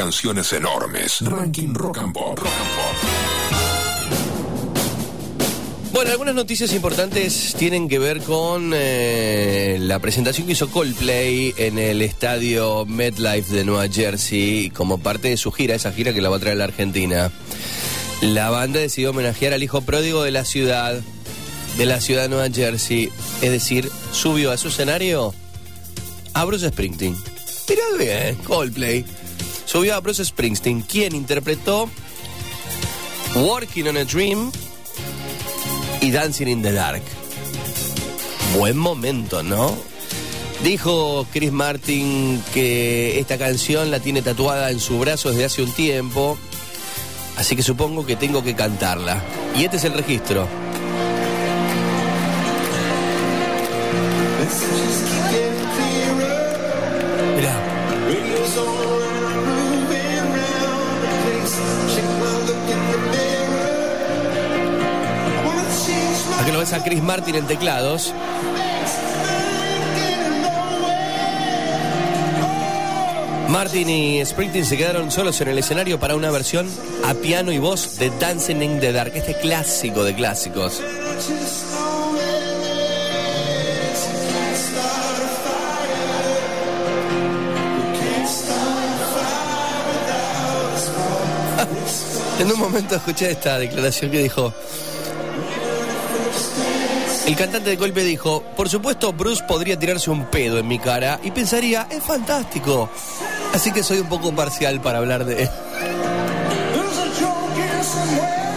canciones enormes. Ranking Rock and Pop. Rock and Pop. Bueno, algunas noticias importantes tienen que ver con eh, la presentación que hizo Coldplay en el estadio MetLife de Nueva Jersey como parte de su gira, esa gira que la va a traer a la Argentina. La banda decidió homenajear al hijo pródigo de la ciudad, de la ciudad de Nueva Jersey, es decir, subió a su escenario a Bruce Springsteen. Mirá bien, Coldplay. Subió a Bruce Springsteen, quien interpretó Working on a Dream y Dancing in the Dark. Buen momento, ¿no? Dijo Chris Martin que esta canción la tiene tatuada en su brazo desde hace un tiempo, así que supongo que tengo que cantarla. Y este es el registro. Mirá. Lo ves a Chris Martin en teclados. Martin y Springsteen se quedaron solos en el escenario para una versión a piano y voz de Dancing in the Dark, este clásico de clásicos. En un momento escuché esta declaración que dijo, el cantante de golpe dijo, por supuesto Bruce podría tirarse un pedo en mi cara y pensaría, es fantástico. Así que soy un poco parcial para hablar de...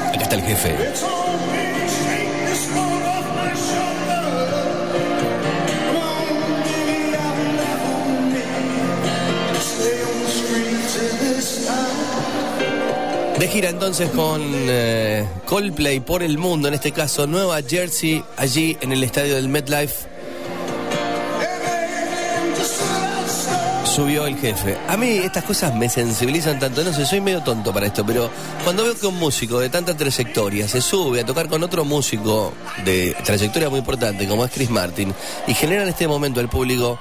Acá está el jefe. De gira entonces con eh, Coldplay por el mundo, en este caso Nueva Jersey, allí en el estadio del MetLife. Subió el jefe. A mí estas cosas me sensibilizan tanto, no sé, soy medio tonto para esto, pero cuando veo que un músico de tanta trayectoria se sube a tocar con otro músico de trayectoria muy importante como es Chris Martin y genera en este momento al público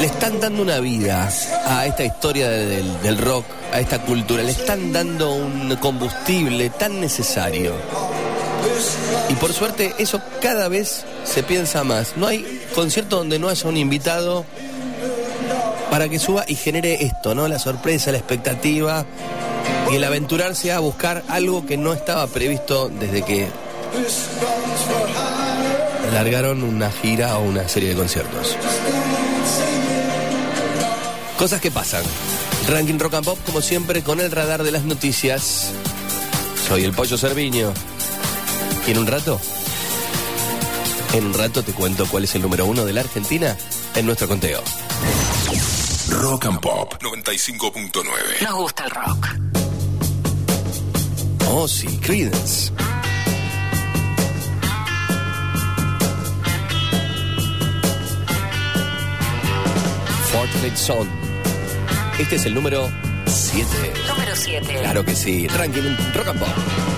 le están dando una vida a esta historia de- del, del rock, a esta cultura, le están dando un combustible tan necesario. Y por suerte eso cada vez se piensa más. No hay concierto donde no haya un invitado para que suba y genere esto, ¿no? La sorpresa, la expectativa y el aventurarse a buscar algo que no estaba previsto desde que largaron una gira o una serie de conciertos. Cosas que pasan. Ranking Rock and Pop, como siempre, con el radar de las noticias. Soy el Pollo Cerviño. Y en un rato, en un rato te cuento cuál es el número uno de la Argentina en nuestro conteo. Rock and Pop 95.9. Nos gusta el rock. Oh, sí, Creedence. Fortunate Son. Este es el número 7. Número 7. Claro que sí. Ranking Rock and Pop.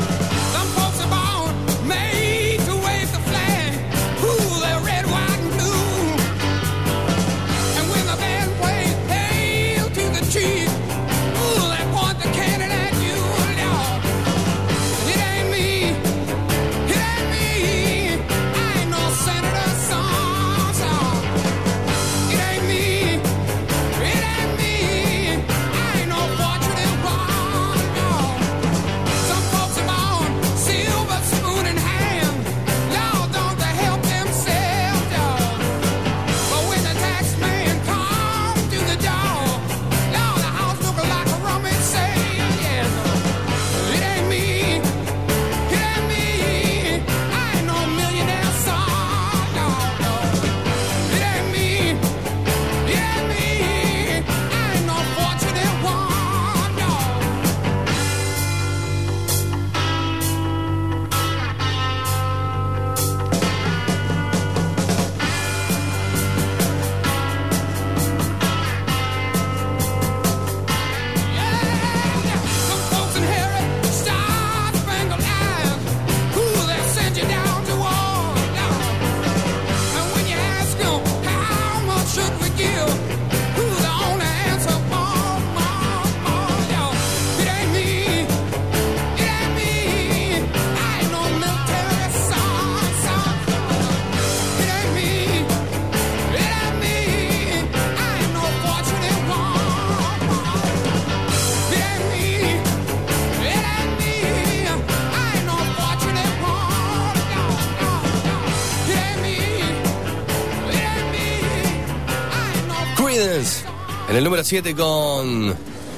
El número 7 con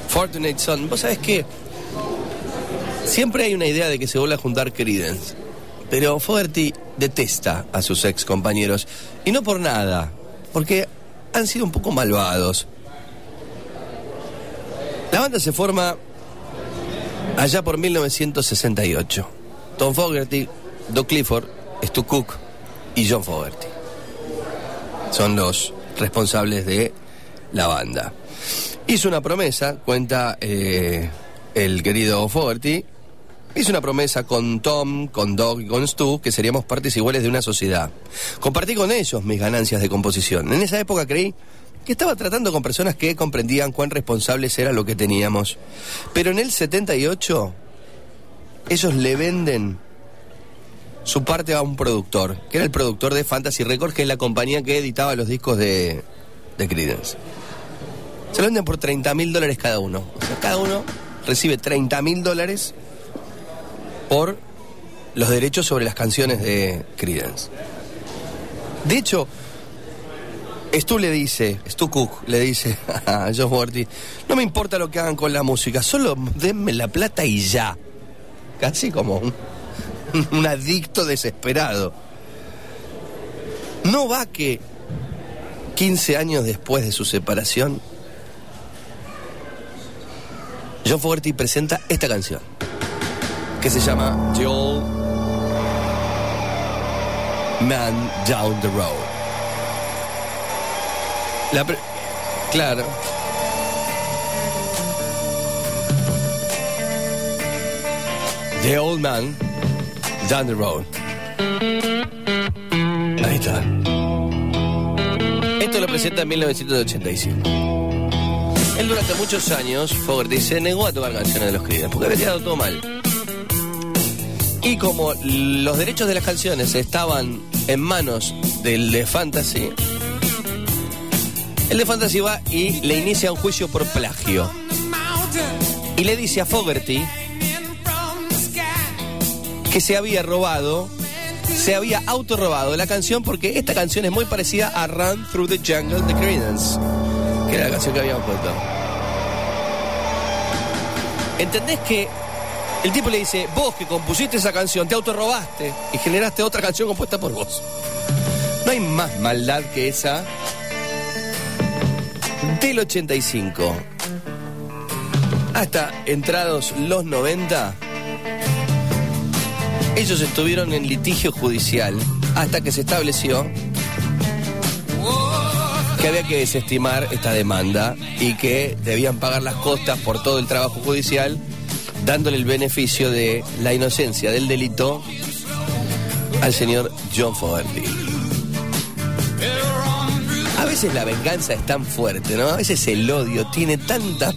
Fortunate Son. Vos sabés que siempre hay una idea de que se vuelve a juntar Creedence. Pero Fogerty detesta a sus ex compañeros. Y no por nada. Porque han sido un poco malvados. La banda se forma allá por 1968. Tom Fogerty, Doc Clifford, Stu Cook y John Fogerty. Son los responsables de la banda. Hizo una promesa, cuenta eh, el querido Fogerty, hizo una promesa con Tom, con Doc y con Stu, que seríamos partes iguales de una sociedad. Compartí con ellos mis ganancias de composición. En esa época creí que estaba tratando con personas que comprendían cuán responsables era lo que teníamos. Pero en el 78, ellos le venden su parte a un productor, que era el productor de Fantasy Records, que es la compañía que editaba los discos de, de Creedence. Se lo venden por 30 mil dólares cada uno. O sea, cada uno recibe 30 mil dólares por los derechos sobre las canciones de Creedence. De hecho, Stu le dice, Stu Cook le dice a John Worthy, no me importa lo que hagan con la música, solo denme la plata y ya. Casi como un adicto desesperado. No va que 15 años después de su separación, John Fogerty presenta esta canción, que se llama The Old Man Down the Road. La pre- claro. The Old Man, Down the Road. Ahí está. Esto lo presenta en 1985. Él durante muchos años, Fogerty se negó a tocar canciones de los Creedence porque había quedado todo mal. Y como los derechos de las canciones estaban en manos del de Fantasy, el de Fantasy va y le inicia un juicio por plagio. Y le dice a Fogerty que se había robado, se había autorrobado la canción porque esta canción es muy parecida a Run Through the Jungle de Creedence, era la canción que habíamos puesto. ¿Entendés que el tipo le dice, vos que compusiste esa canción, te autorrobaste y generaste otra canción compuesta por vos? No hay más maldad que esa del 85 hasta entrados los 90 ellos estuvieron en litigio judicial hasta que se estableció que había que desestimar esta demanda y que debían pagar las costas por todo el trabajo judicial, dándole el beneficio de la inocencia del delito al señor John Fogerty. A veces la venganza es tan fuerte, ¿no? A veces el odio tiene tanta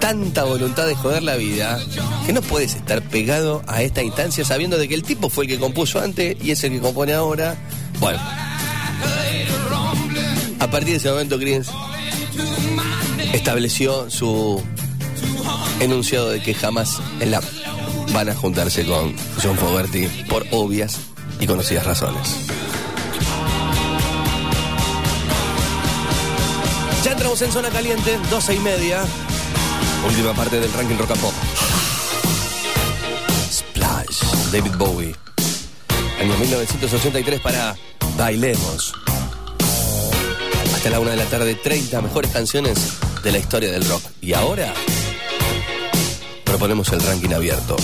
tanta voluntad de joder la vida que no puedes estar pegado a esta instancia sabiendo de que el tipo fue el que compuso antes y es el que compone ahora. Bueno, a partir de ese momento, Creedence estableció su enunciado de que jamás en la van a juntarse con John Fogerty por obvias y conocidas razones. Ya entramos en zona caliente, 12 y media. Última parte del ranking rock and pop. Splash, David Bowie. Año 1983 para Bailemos. Hasta la una de la tarde, 30 mejores canciones de la historia del rock. Y ahora proponemos el ranking abierto.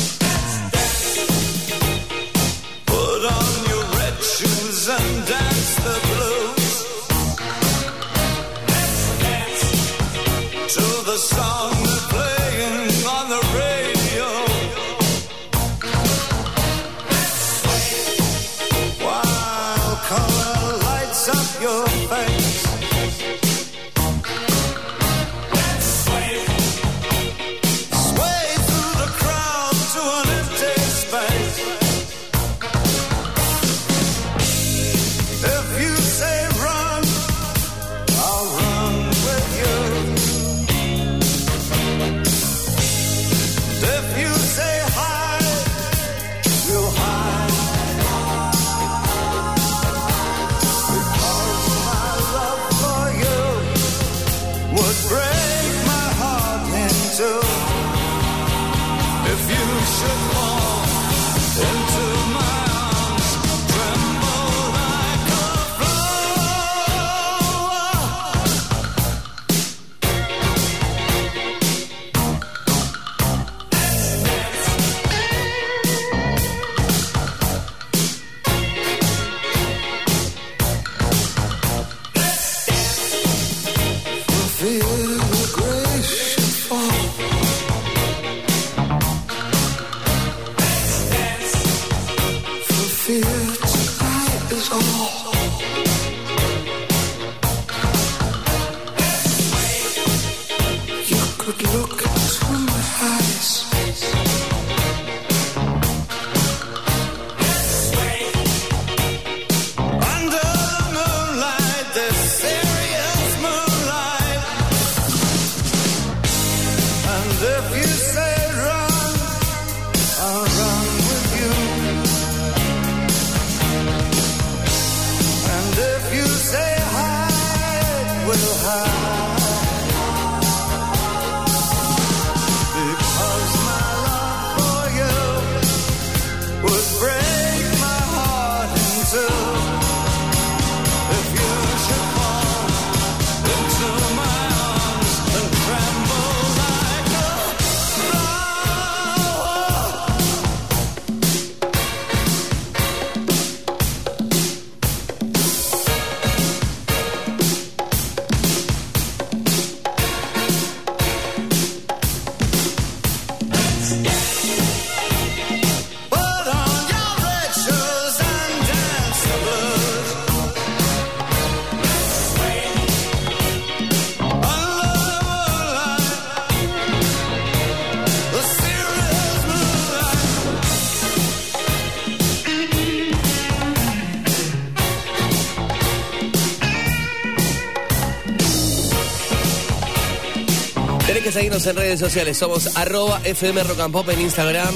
Seguirnos en redes sociales. Somos arroba FM en Instagram.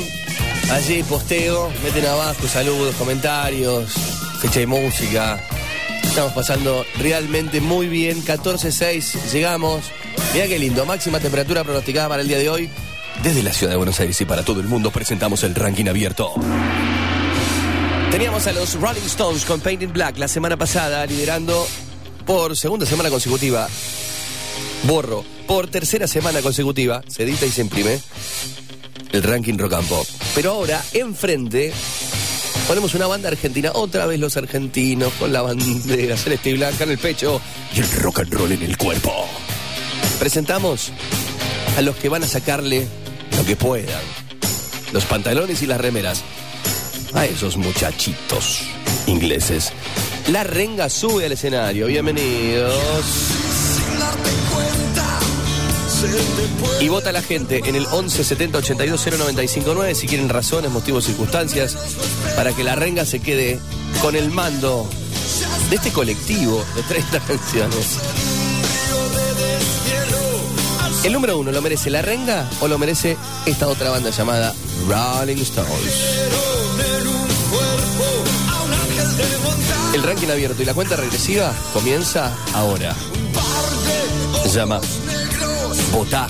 Allí posteo, meten abajo saludos, comentarios, fecha de música. Estamos pasando realmente muy bien. 14.6, llegamos. Mira qué lindo. Máxima temperatura pronosticada para el día de hoy. Desde la ciudad de Buenos Aires y para todo el mundo presentamos el ranking abierto. Teníamos a los Rolling Stones con Painted Black la semana pasada, liderando por segunda semana consecutiva. Borro, por tercera semana consecutiva, se edita y se imprime el ranking rock and pop. Pero ahora, enfrente, ponemos una banda argentina, otra vez los argentinos, con la bandera celeste y blanca en el pecho y el rock and roll en el cuerpo. Presentamos a los que van a sacarle lo que puedan. Los pantalones y las remeras. A esos muchachitos ingleses. La renga sube al escenario. Bienvenidos. Y vota la gente en el 11 70 82 0959 si quieren razones, motivos, circunstancias para que la renga se quede con el mando de este colectivo de 30 canciones. ¿El número uno lo merece la renga o lo merece esta otra banda llamada Rolling Stones? El ranking abierto y la cuenta regresiva comienza ahora. Llama, votá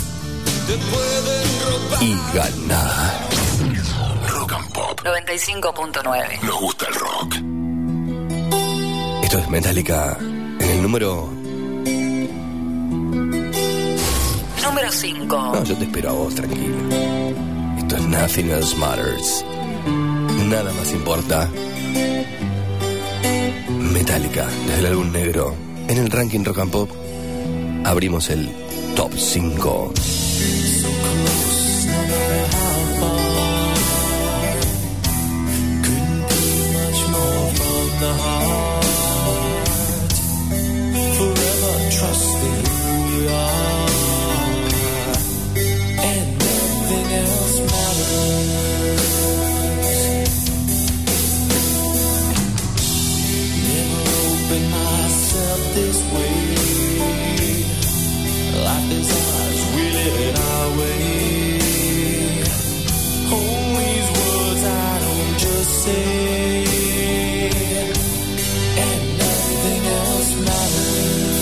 y gana. Rock and Pop. 95.9. Nos gusta el rock. Esto es Metallica en el número... Número 5. No, yo te espero a vos, tranquilo. Esto es Nothing Else Matters. Nada más importa. Metallica, desde el álbum negro. En el ranking Rock and Pop abrimos el top 5. Forever trusting we are, and nothing else matters.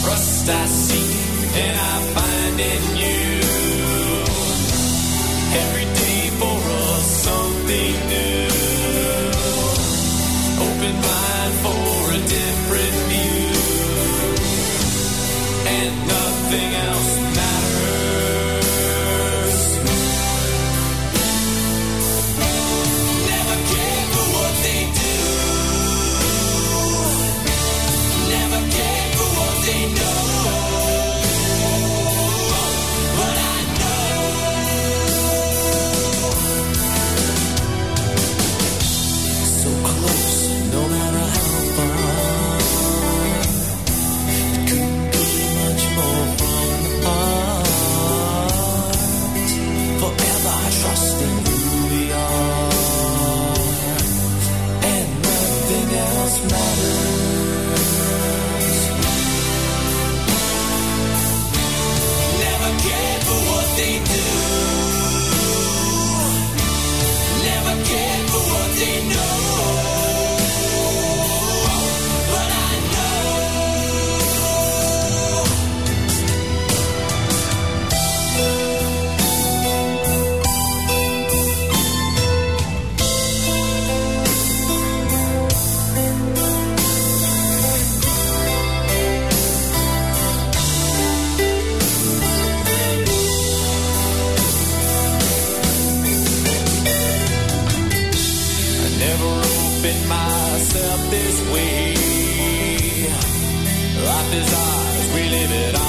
Trust I seek and I find in way. Life is ours, we live it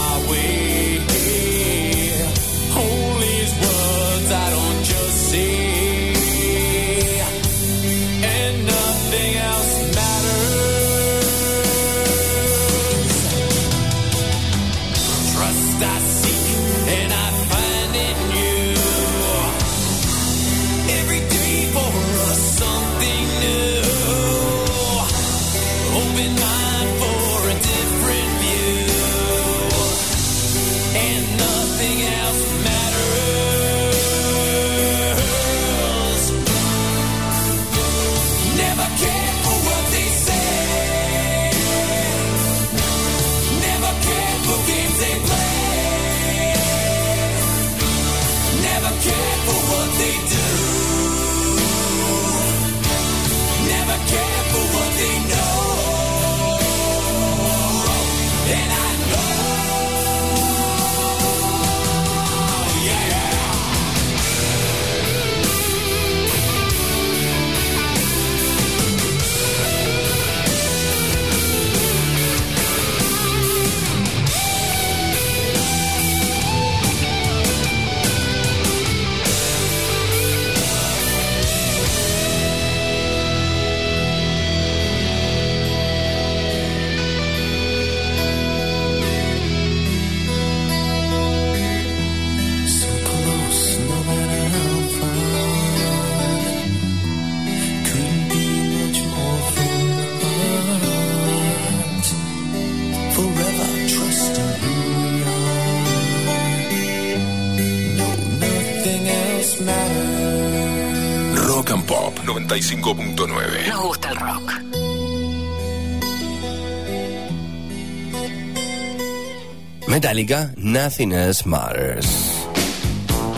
Metallica, Nothing Else Matters.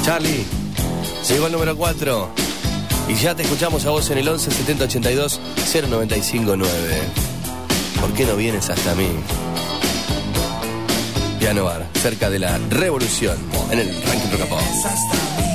Charlie, llegó el número 4. Y ya te escuchamos a vos en el 11 70 82 0959. ¿Por qué no vienes hasta mí? Piano Bar, cerca de la revolución, en el ranking rock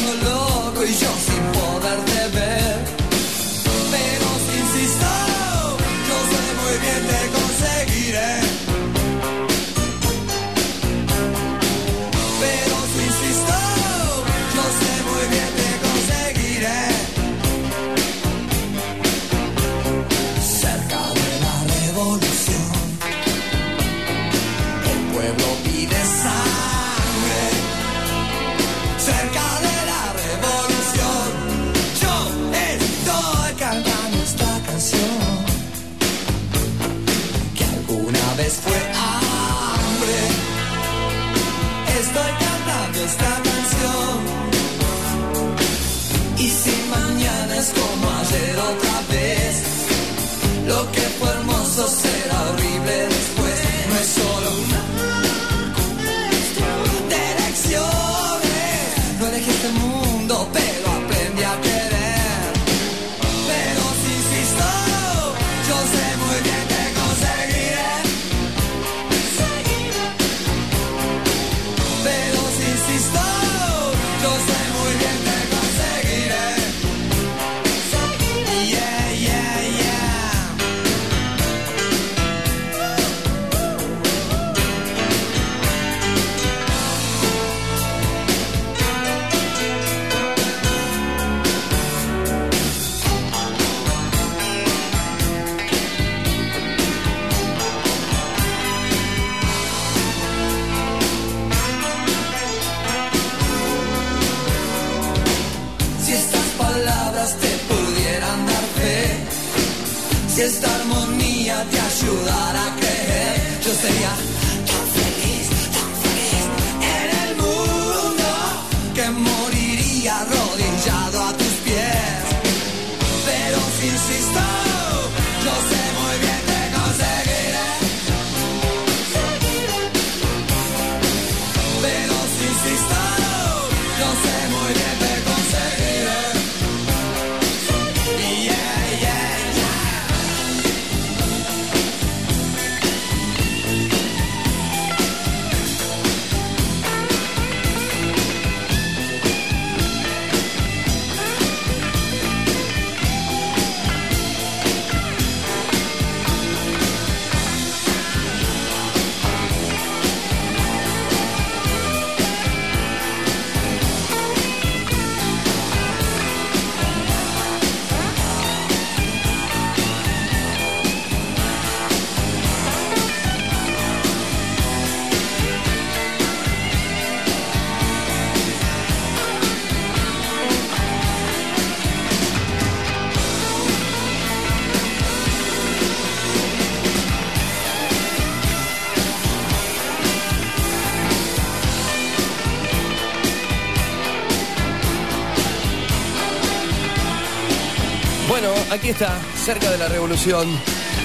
aquí está, cerca de la revolución.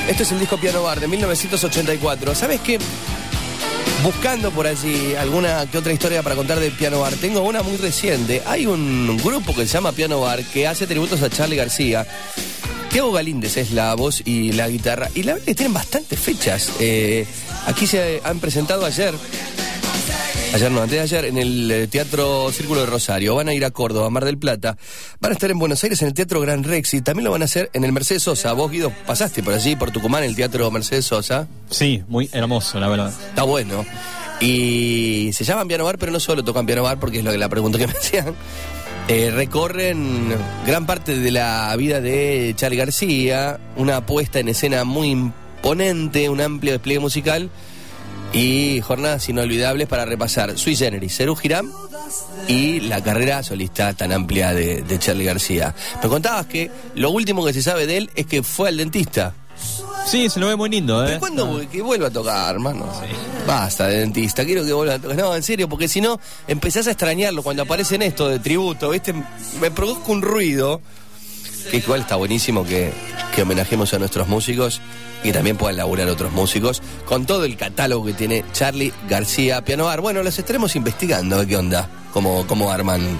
Este es el disco Piano Bar de 1984. ¿Sabes qué? Buscando por allí alguna que otra historia para contar de Piano Bar, tengo una muy reciente. Hay un grupo que se llama Piano Bar que hace tributos a Charlie García. Tiago Galíndez es la voz y la guitarra. Y la verdad que tienen bastantes fechas. Eh, aquí se han presentado ayer Ayer no, antes de ayer, en el eh, Teatro Círculo de Rosario. Van a ir a Córdoba, Mar del Plata. Van a estar en Buenos Aires en el Teatro Gran Rex y también lo van a hacer en el Mercedes Sosa. Vos, Guido, pasaste por allí, por Tucumán, el Teatro Mercedes Sosa. Sí, muy hermoso, la verdad. Está bueno. Y se llaman piano bar, pero no solo tocan piano bar, porque es lo que la pregunta que me hacían. Eh, recorren gran parte de la vida de Charlie García, una puesta en escena muy imponente, un amplio despliegue musical y jornadas inolvidables para repasar Sui Generis, Serú Girán y la carrera solista tan amplia de, de Charlie García. Me contabas que lo último que se sabe de él es que fue al dentista. Sí, se lo ve muy lindo, ¿eh? ¿Pero cuándo que vuelva a tocar, hermano? Basta de dentista, quiero que vuelva a tocar. No, en serio, porque si no, empezás a extrañarlo cuando aparecen esto de tributo, ¿viste? Me produzco un ruido, que igual está buenísimo que, que homenajemos a nuestros músicos y también puedan laburar otros músicos con todo el catálogo que tiene Charlie García Piano Bar. Bueno, los estaremos investigando, qué onda, cómo, cómo arman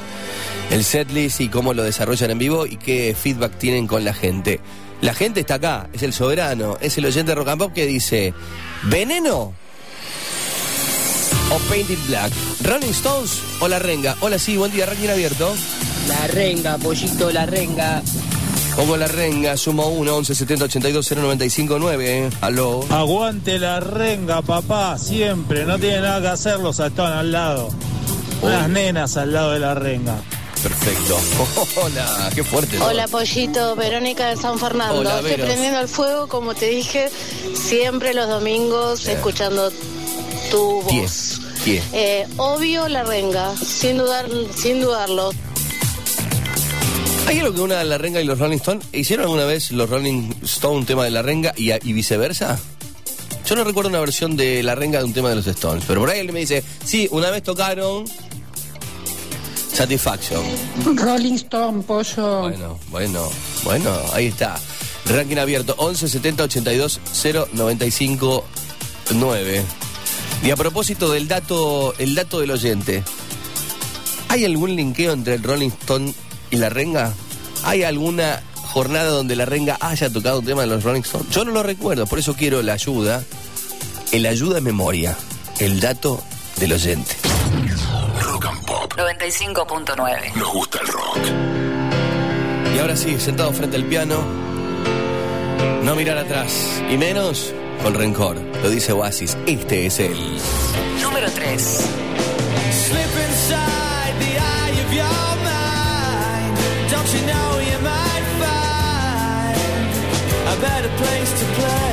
el setlist y cómo lo desarrollan en vivo y qué feedback tienen con la gente. La gente está acá, es el soberano, es el oyente de Rock and Pop que dice, ¿veneno? O Painted Black. Rolling Stones o La Renga. Hola, sí, buen día, ranking abierto. La renga, pollito, la renga. Pongo La Renga, sumo 1, 11 70 82 095 9. Aló. Aguante la renga, papá, siempre. No tiene nada que hacer los saltón al lado. Unas nenas al lado de la renga. Perfecto. Hola, qué fuerte. ¿no? Hola Pollito, Verónica de San Fernando. Hola, Estoy Veros. prendiendo el fuego, como te dije, siempre los domingos escuchando tu voz. ¿Quién? ¿Quién? Eh, obvio la renga, sin dudar, sin dudarlo. ¿Hay algo que una de La Renga y los Rolling Stones? ¿Hicieron alguna vez los Rolling Stones un tema de La Renga y, y viceversa? Yo no recuerdo una versión de La Renga de un tema de los Stones, pero por ahí él me dice, sí, una vez tocaron Satisfaction. Rolling Stone, pollo. Bueno, bueno, bueno, ahí está. Ranking abierto, 11 70 82 0 95 9. Y a propósito del dato, el dato del oyente, ¿hay algún linkeo entre el Rolling Stone y la renga? ¿Hay alguna jornada donde la renga haya tocado un tema de los Rolling Stones? Yo no lo recuerdo, por eso quiero la ayuda, el ayuda de memoria, el dato del oyente. Rock and Pop. 95.9. Nos gusta el rock. Y ahora sí, sentado frente al piano, no mirar atrás, y menos con rencor. Lo dice Oasis, este es el... Número 3. Slip inside You know you might find a better place to play?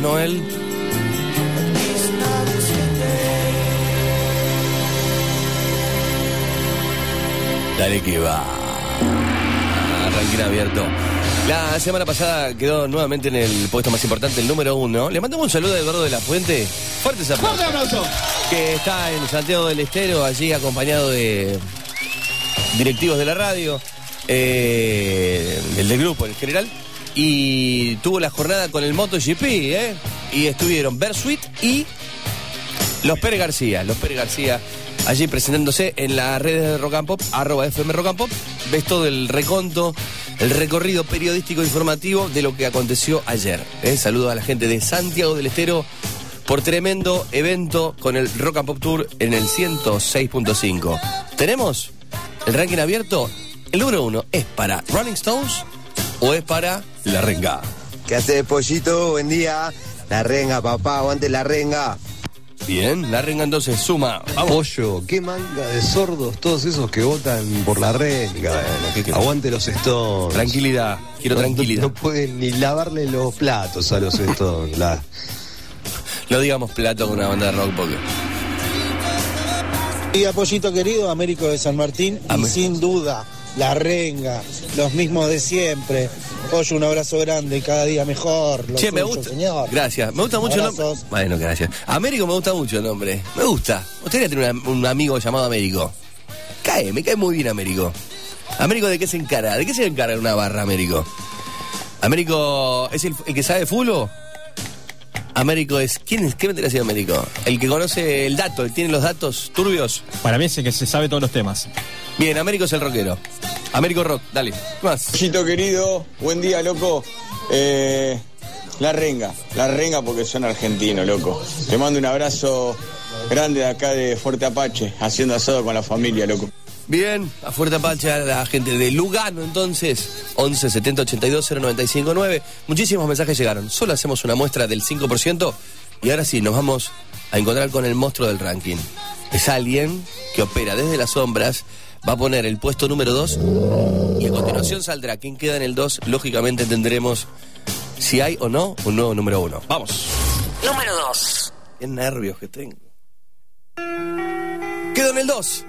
Noel. Dale que va. Arranquín abierto. La semana pasada quedó nuevamente en el puesto más importante, el número uno. Le mandamos un saludo a Eduardo de la Fuente. Fuertes aplausos. ¡Fuerte aplauso! Que está en Santiago del Estero, allí acompañado de directivos de la radio, eh, el del grupo en general. Y tuvo la jornada con el MotoGP, ¿eh? Y estuvieron Bersuit y los Pérez García. Los Pérez García allí presentándose en las redes de Rock and Pop, arroba FM Rock and Pop. Ves todo el reconto, el recorrido periodístico informativo de lo que aconteció ayer. ¿eh? Saludo a la gente de Santiago del Estero por tremendo evento con el Rock and Pop Tour en el 106.5. ¿Tenemos el ranking abierto? El número uno es para Rolling Stones o es para La Renga. ¿Qué haces, pollito? Buen día. La renga, papá, aguante la renga. Bien, La Renga entonces suma. Vamos. Pollo, qué manga de sordos todos esos que votan por la renga. Aguante los Stones. Tranquilidad, quiero No- tranquilidad. No, pueden ni lavarle los platos a los Stones. la- No digamos plato con una banda de rock porque. Y apoyito querido, Américo de San Martín, y sin duda, la renga, los mismos de siempre. Pollo, un abrazo grande, cada día mejor. Lo Che, me suyo, gusta. señor. Gracias. Me gusta mucho el nombre. Abrazos. Bueno, gracias. Américo me gusta mucho el nombre. Me gusta. Me gustaría tener una- un amigo llamado Américo. Cae, me cae muy bien Américo. Américo, ¿de qué se encarga? ¿De qué se encarga en una barra, Américo? Américo, ¿es el, el que sabe fulo? Américo es. ¿Quién es? ¿Qué vendría siendo Américo? El que conoce el dato, el tiene los datos turbios. Para mí es el que se sabe todos los temas. Bien, Américo es el rockero. Américo Rock, dale. ¿Qué más? Pollito querido, buen día, loco. Eh, la renga, la renga porque son argentinos, loco. Te mando un abrazo grande de acá de Fuerte Apache, haciendo asado con la familia, loco. Bien, a fuerte apache a la gente de Lugano entonces, 11 70 82 095 9. Muchísimos mensajes llegaron, solo hacemos una muestra del 5% y ahora sí, nos vamos a encontrar con el monstruo del ranking. Es alguien que opera desde las sombras, va a poner el puesto número 2 y a continuación saldrá quien queda en el 2, lógicamente tendremos si hay o no un nuevo número 1. Vamos. Número 2. Qué nervios que tengo. Quedó en el 2.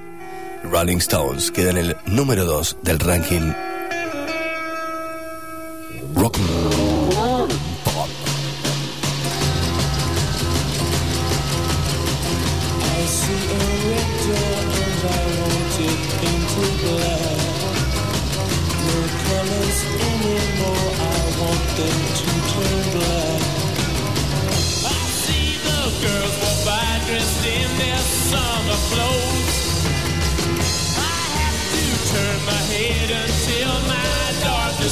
Rolling Stones queda en el número 2 del ranking. Rock Pop.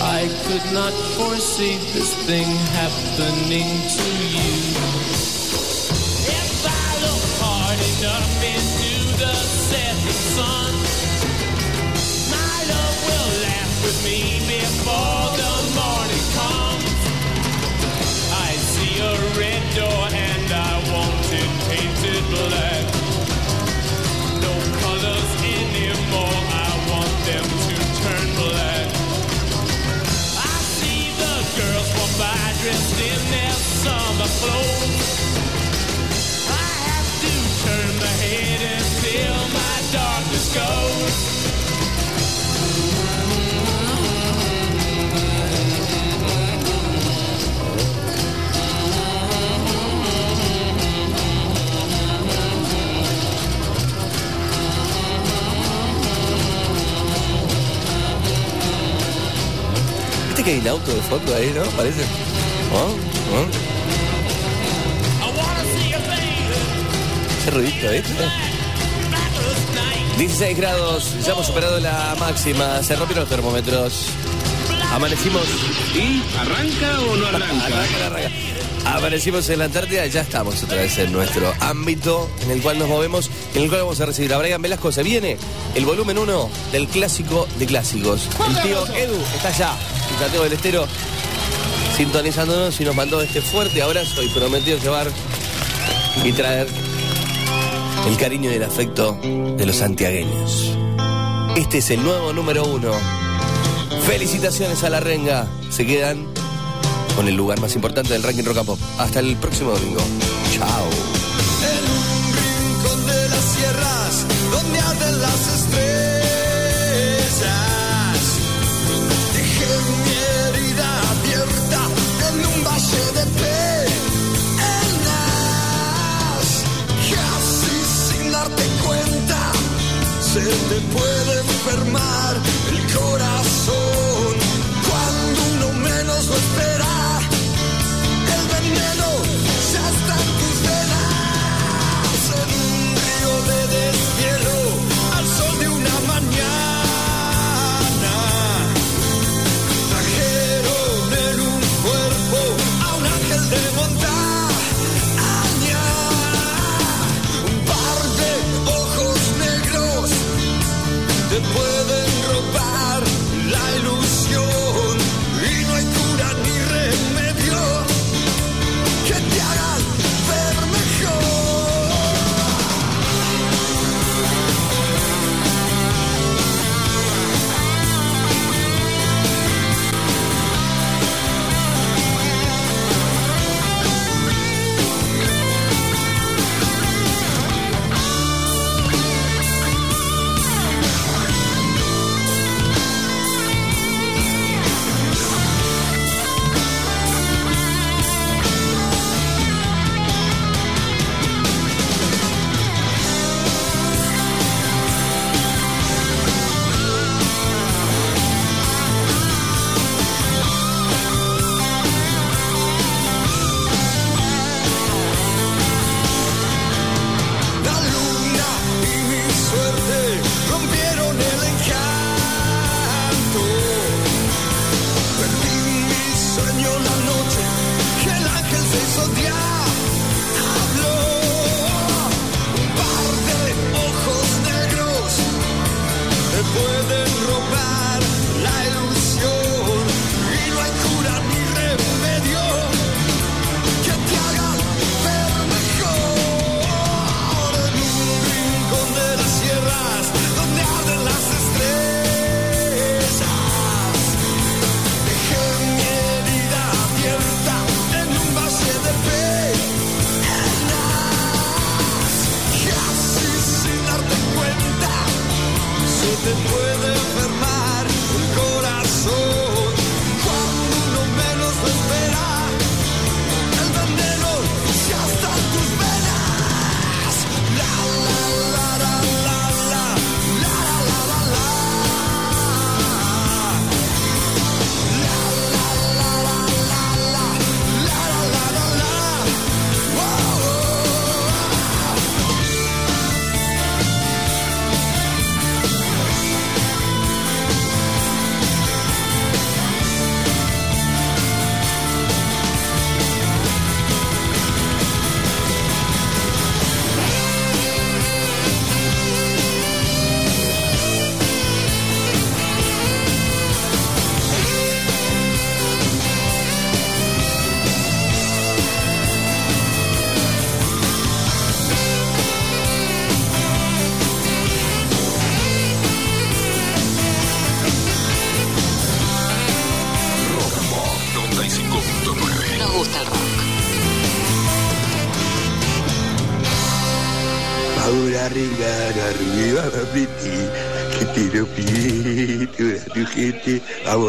I could not foresee this thing happening to you. If I look hard enough into the setting un auto de fondo ahí, no? Parece. ¿Oh? ¿Oh? Ese ruidito, ¿eh? 16 grados, ya hemos superado la máxima, se rompieron los termómetros. Amanecimos. ¿Y arranca o no arranca? Arranca, en la Antártida, ya estamos otra vez en nuestro ámbito en el cual nos movemos, en el cual vamos a recibir a Brian Velasco. Se viene el volumen 1 del clásico de clásicos. El tío Edu está allá, Santiago del Estero, sintonizándonos y nos mandó este fuerte abrazo y prometió llevar y traer el cariño y el afecto de los santiagueños. Este es el nuevo número uno. Felicitaciones a la renga. Se quedan con el lugar más importante del ranking rock and pop. Hasta el próximo domingo. Te puede enfermar. El corazón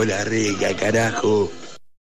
la rega, carajo.